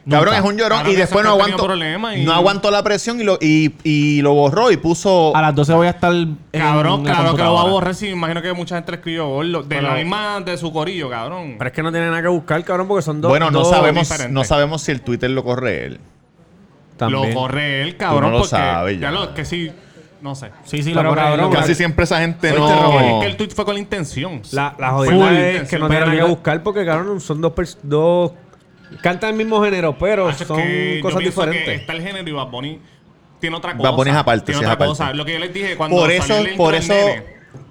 Cabrón, es un llorón y después es no y- No aguantó la presión y lo, y, y lo borró y puso. A las 12 voy a estar. Cabrón, la claro que lo va a borrar. Sí, me imagino que mucha gente escribió gordo. De la misma de su corillo, cabrón. Pero es que no tiene nada que buscar, cabrón, porque son dos. bueno, no dos sabemos, diferentes. no sabemos si el Twitter lo corre él. También. Lo corre él, cabrón. no lo porque sabes ya. ya lo que sí. No sé. Sí, sí, Pero, lo corre, cabrón. Casi siempre esa gente no. Es que el tweet fue con la intención. La, la jodida es que no tiene nada que buscar porque, cabrón, son dos... Cantan el mismo género, pero Hacho, son que yo cosas que diferentes. está el género y Bad Bunny tiene otra cosa. Bad Bunny es aparte, Tiene sí es otra aparte. cosa. Lo que yo les dije cuando Por eso, salió el por eso, nene,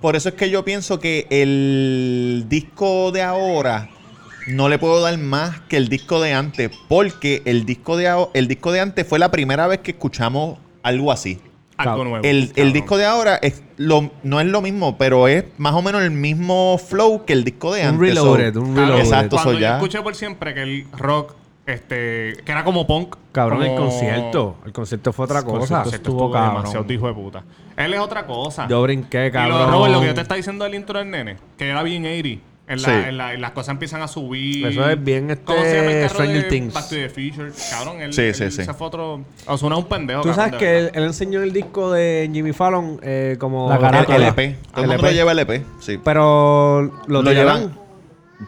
por eso es que yo pienso que el disco de ahora no le puedo dar más que el disco de antes, porque el disco de el disco de antes fue la primera vez que escuchamos algo así. Algo nuevo. El, el disco de ahora es lo, no es lo mismo, pero es más o menos el mismo flow que el disco de Un antes. reloaded, So- un reloaded. Exacto, Cuando so yo ya. escuché por siempre que el rock, este, que era como punk. Cabrón, el concierto. El concierto fue otra El cosa. concierto estuvo estuvo cabrón. demasiado hijo de puta. Él es otra cosa. Yo brinqué, Y cabrón. lo, Robert, lo que yo te estaba diciendo del intro del nene, que era bien 80. En la, Sí. en la- en las cosas empiezan a subir. Eso es bien, este, ¿Cómo se llama el carro Stranger de Things. Back to the Future. Cabrón, él, Sí, él sí, sí. se fue otro... O sea, un pendejo. Tú sabes que él, él enseñó el disco de Jimmy Fallon eh, como... La El carátula. LP. Todo el mundo LP. lo lleva LP. Sí. Pero lo, llevan.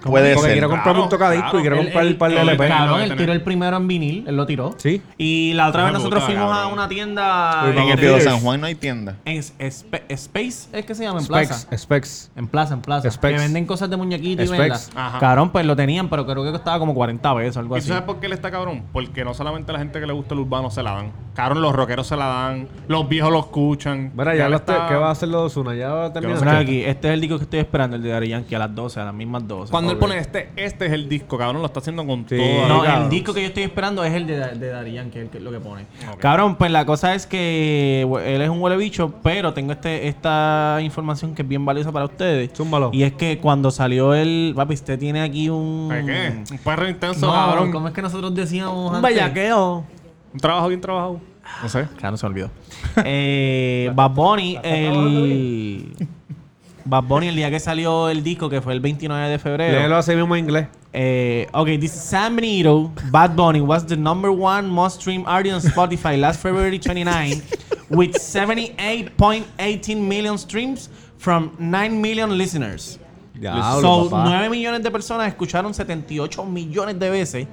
Puede Porque ser. quiero comprarme un Claro, tocadisco y quiero comprar él- el par de LP. Cabrón, Lo él tiró el primero en vinil, él lo tiró. Sí. Y la otra vez Hijo de nosotros puta, fuimos a cabrón. una tienda Uy, en, En Pío de. San Juan no hay tienda. en Spe- Space, es que se llama en plaza. Specs. En plaza, en plaza. Specs. Que venden cosas de muñequitos y Specs. vendas. Ajá. Cabrón, pues lo tenían, pero creo que costaba como 40 pesos, algo ¿Y así. sabes por qué él está cabrón? Porque no solamente la gente que le gusta el urbano se la dan. Cabrón, los rockeros se la dan. Los viejos lo escuchan. Bueno, ya lo está- ¿qué va a hacer los Osuna? Ya va a terminar. Aquí, este es el disco que estoy esperando, el de Daddy Yankee, a las 12, a las mismas 12. Cuando él pone este, este es el disco, cabrón, lo está haciendo con Sí. todo. No, cabrón. el disco que yo estoy esperando es el de, de Daddy Yankee, el que, lo que pone. Cabrón, pues la cosa es que él es un huele bicho, pero tengo este, esta información que es bien valiosa para ustedes. Zúmbalo. Y es que cuando salió el... Papi, usted tiene aquí un... ¿Qué? Un perro intenso, No, cabrón. ¿cómo es que nosotros decíamos Un antes? bellaqueo. Un trabajo bien trabajado. No sé. Claro, se me olvidó. eh, Bad Bunny, el... Bad Bunny, el día que salió el disco, que fue el 29 de febrero. Léelo así mismo en inglés. Eh, okay, this is Sam Benito. Bad Bunny was the number one most streamed artist on Spotify last February 29 with 78.18 million streams from 9 million listeners. Diablo, so, papá. 9 millones de personas escucharon 78 millones de veces.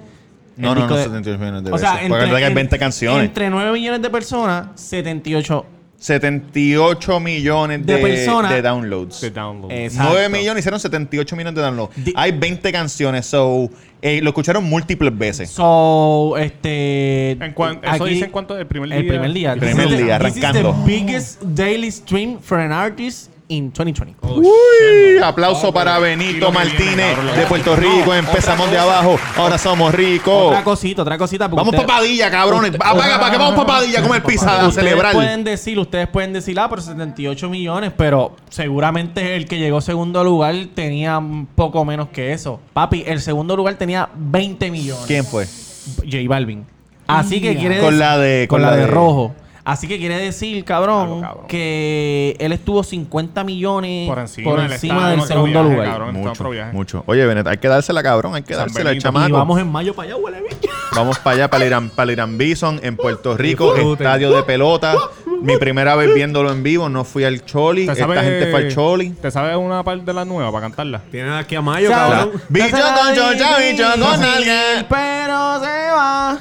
No, el no, no, de- 78 millones de O sea, veces. Porque verdad que hay en- 20 canciones. Entre 9 millones de personas, 78. 78 millones de, De personas. de downloads. The download. Exacto. 9 millones hicieron 78 millones de downloads. Di- hay 20 canciones, so eh, lo escucharon múltiples veces. So, este. ¿En cuan- ¿Eso aquí- dice en cuánto? ¿El primer El día? primer día. El primer día, this is arrancando. the biggest daily stream for an artist in 2020. Uy, aplauso para Benito que Martínez de que Puerto. Rico. No, Empezamos de abajo, ahora somos ricos. Otra cosita, otra cosita. Vamos ustedes- para Padilla, cabrones. Apaga, ¿para qué vamos para Padilla a comer pizza a celebrar? pueden decir, ustedes pueden decir, ah, pero 78 millones, pero seguramente el que llegó segundo lugar tenía un poco menos que eso. Papi, el segundo lugar tenía 20 millones. ¿Quién fue? J Balvin. Así que quiere Con dec- la de- con, con la, la de, de- rojo. Así que quiere decir, cabrón, Claro, cabrón. que él estuvo 50 millones Por encima, por él encima está en del segundo viaje, lugar. cabrón, Mucho, mucho. Oye, Benet, hay que dársela, cabrón. Hay que San dársela al chamaco. Y vamos en mayo para allá, huele bicho. Vamos para allá, para el Irán, para el Irán Bison, en Puerto Rico, estadio de pelota. Mi primera vez viéndolo en vivo, no fui al Choli. ¿Te Esta sabes- gente fue al Choli. ¿Te sabes una parte de la nueva para cantarla? Tienen aquí a Mayo, Sabe- cabrón. Bicho con chocha, bicho con alguien. Pero se va.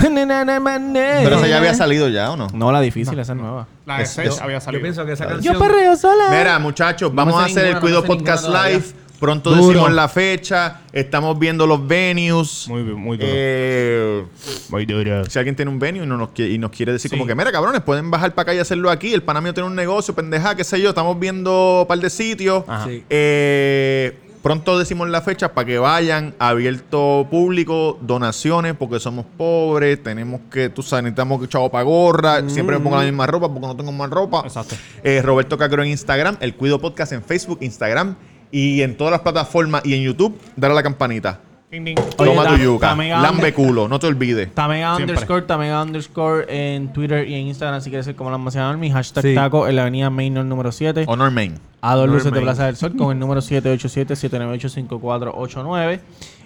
Pero esa ya había salido ya, ¿o no? No, la difícil, esa es nueva. La de Es- Sech es- había Yo salido. pienso que esa Yo canción... perreo sola. Mira, muchachos, vamos a sé hacer el ninguna, Cuido no me sé Podcast ninguna todavía. Live. Pronto Duro. decimos la fecha. Estamos viendo los venues. Muy, muy duro. Eh, muy duro. si alguien tiene un venue y, no nos, quiere, y nos quiere decir Sí. como que, mira, cabrones, pueden bajar para acá y hacerlo aquí. El panamio tiene un negocio, pendeja, qué sé yo. Estamos viendo un par de sitios. Ajá. Sí. Eh, pronto decimos la fecha para que vayan, abierto público, donaciones, porque somos pobres, tenemos que, tú sabes, necesitamos que chavo para gorra, siempre me pongo la misma ropa porque no tengo más ropa. Exacto. Eh, Roberto Cacro en Instagram, El Cuido Podcast en Facebook, Instagram y en todas las plataformas y en YouTube, dale a la campanita. Ding, ding. Oye, Toma tu yuca, también lambe culo, no te olvides. Tamega Siempre. underscore, Tamega underscore en Twitter y en Instagram si quieres ser como la mencionaron mi hashtag Sí. taco en la avenida Mainor número 7. Honor Main. A dos luces de Norman. Plaza del Sol con el número 787-798-5489.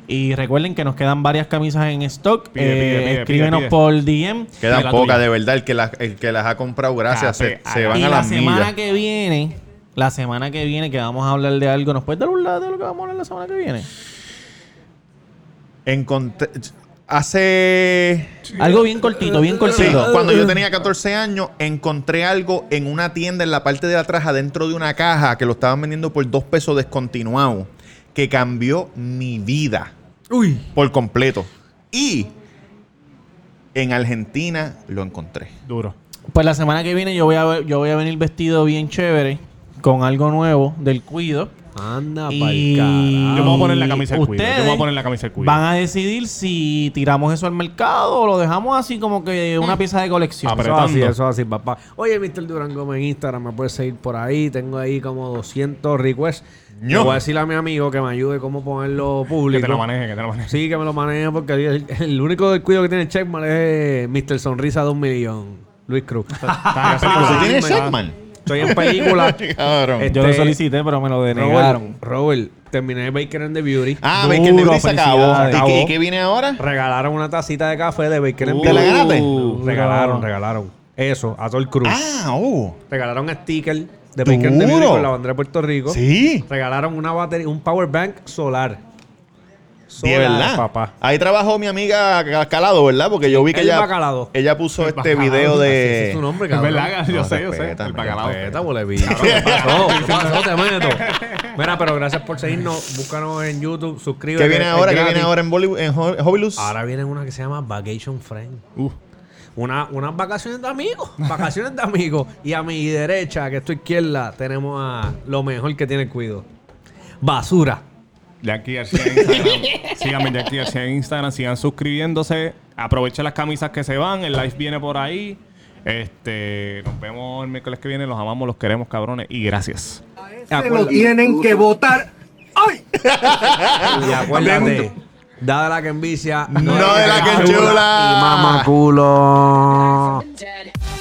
Y recuerden que nos quedan varias camisas en stock. Pide, Eh, pide, pide, escríbenos pide, pide. por DM. Quedan La pocas, tuya. de verdad. El que, las, el que las ha comprado, gracias, se, Cape, se van Y a la las semana millas. que viene, la semana que viene que vamos a hablar de algo, ¿nos puedes dar un lado de lo que vamos a hablar la semana que viene? Encontré... Hace... Algo bien cortito, bien Sí, cortito. cuando yo tenía 14 años, encontré algo en una tienda en la parte de atrás, adentro de una caja, que lo estaban vendiendo por dos pesos descontinuado, que cambió mi vida Uy. por completo. Y en Argentina lo encontré. Duro. Pues la semana que viene yo voy a yo voy a venir vestido bien chévere con algo nuevo del cuido. Anda Y- pa'l Yo me voy a poner la camisa del cuido. Yo me voy a ustedes poner la camisa del cuido. Van a decidir si tiramos eso al mercado o lo dejamos así como que una pieza de colección. Ah, pero- Eso es así, apretando. eso es así, papá. Oye, Mr. Durango en Instagram, me puedes seguir por ahí. Tengo ahí como 200 requests. Le Ño. voy a decirle a mi amigo que me ayude cómo ponerlo público. Que te lo maneje, que te lo maneje. Sí, que me lo maneje porque el, el único del cuido que tiene checkmark es Mr. Sonrisa de un millón. Luis Cruz. Está en ¿Tú película. tienes me da- Checkman? Estoy en película. Este, Yo lo solicité, pero me lo denegaron. Robert, Robert, terminé Baker and the Beauty. Ah, Duro, Baker de Brisa acabó. felicidades. ¿Y qué, y Acabó. qué viene ahora? Regalaron una tacita de café de Baker and ¿Te la Beauty. ganaste? Uh, regalaron, regalaron. Eso, a todo el cruz. Ah, uh. Regalaron sticker. de Baker de Duro. Music con la bandera de Puerto Rico. Sí. Regalaron una batería, un power bank solar. Sí, de verdad. papá. Ahí trabajó mi amiga Ca- Calado, ¿verdad? Porque yo vi que El ella, Bacalado. ella puso este Bacalado, video Así de... es su nombre, Es cabrón. verdad, yo No, sé, yo sé. El bacalao. Respeta, bicho. ¿Qué pasó? ¿Qué pasó? Te meto. Mira, pero gracias por seguirnos. Búscanos en YouTube, suscríbete. ¿Qué viene ahora? ¿Qué viene ahora en, Bollywood, en? Ahora viene una que se llama Vacation Friend. Una, unas vacaciones de amigos. Vacaciones de amigos. Y a mi derecha, que es tu izquierda, tenemos a lo mejor que tiene el cuido. Basura. Jackie García en Instagram. Síganme Jackie García en Instagram. Sigan suscribiéndose. Aprovechen las camisas que se van. El live viene por ahí. Este, nos vemos el miércoles que viene. Los amamos, los queremos, cabrones. Y gracias. Se lo tienen que votar. ¡Ay! Y acuérdate, da de la que envicia, No de la que enchula. Y mama culo. Jack.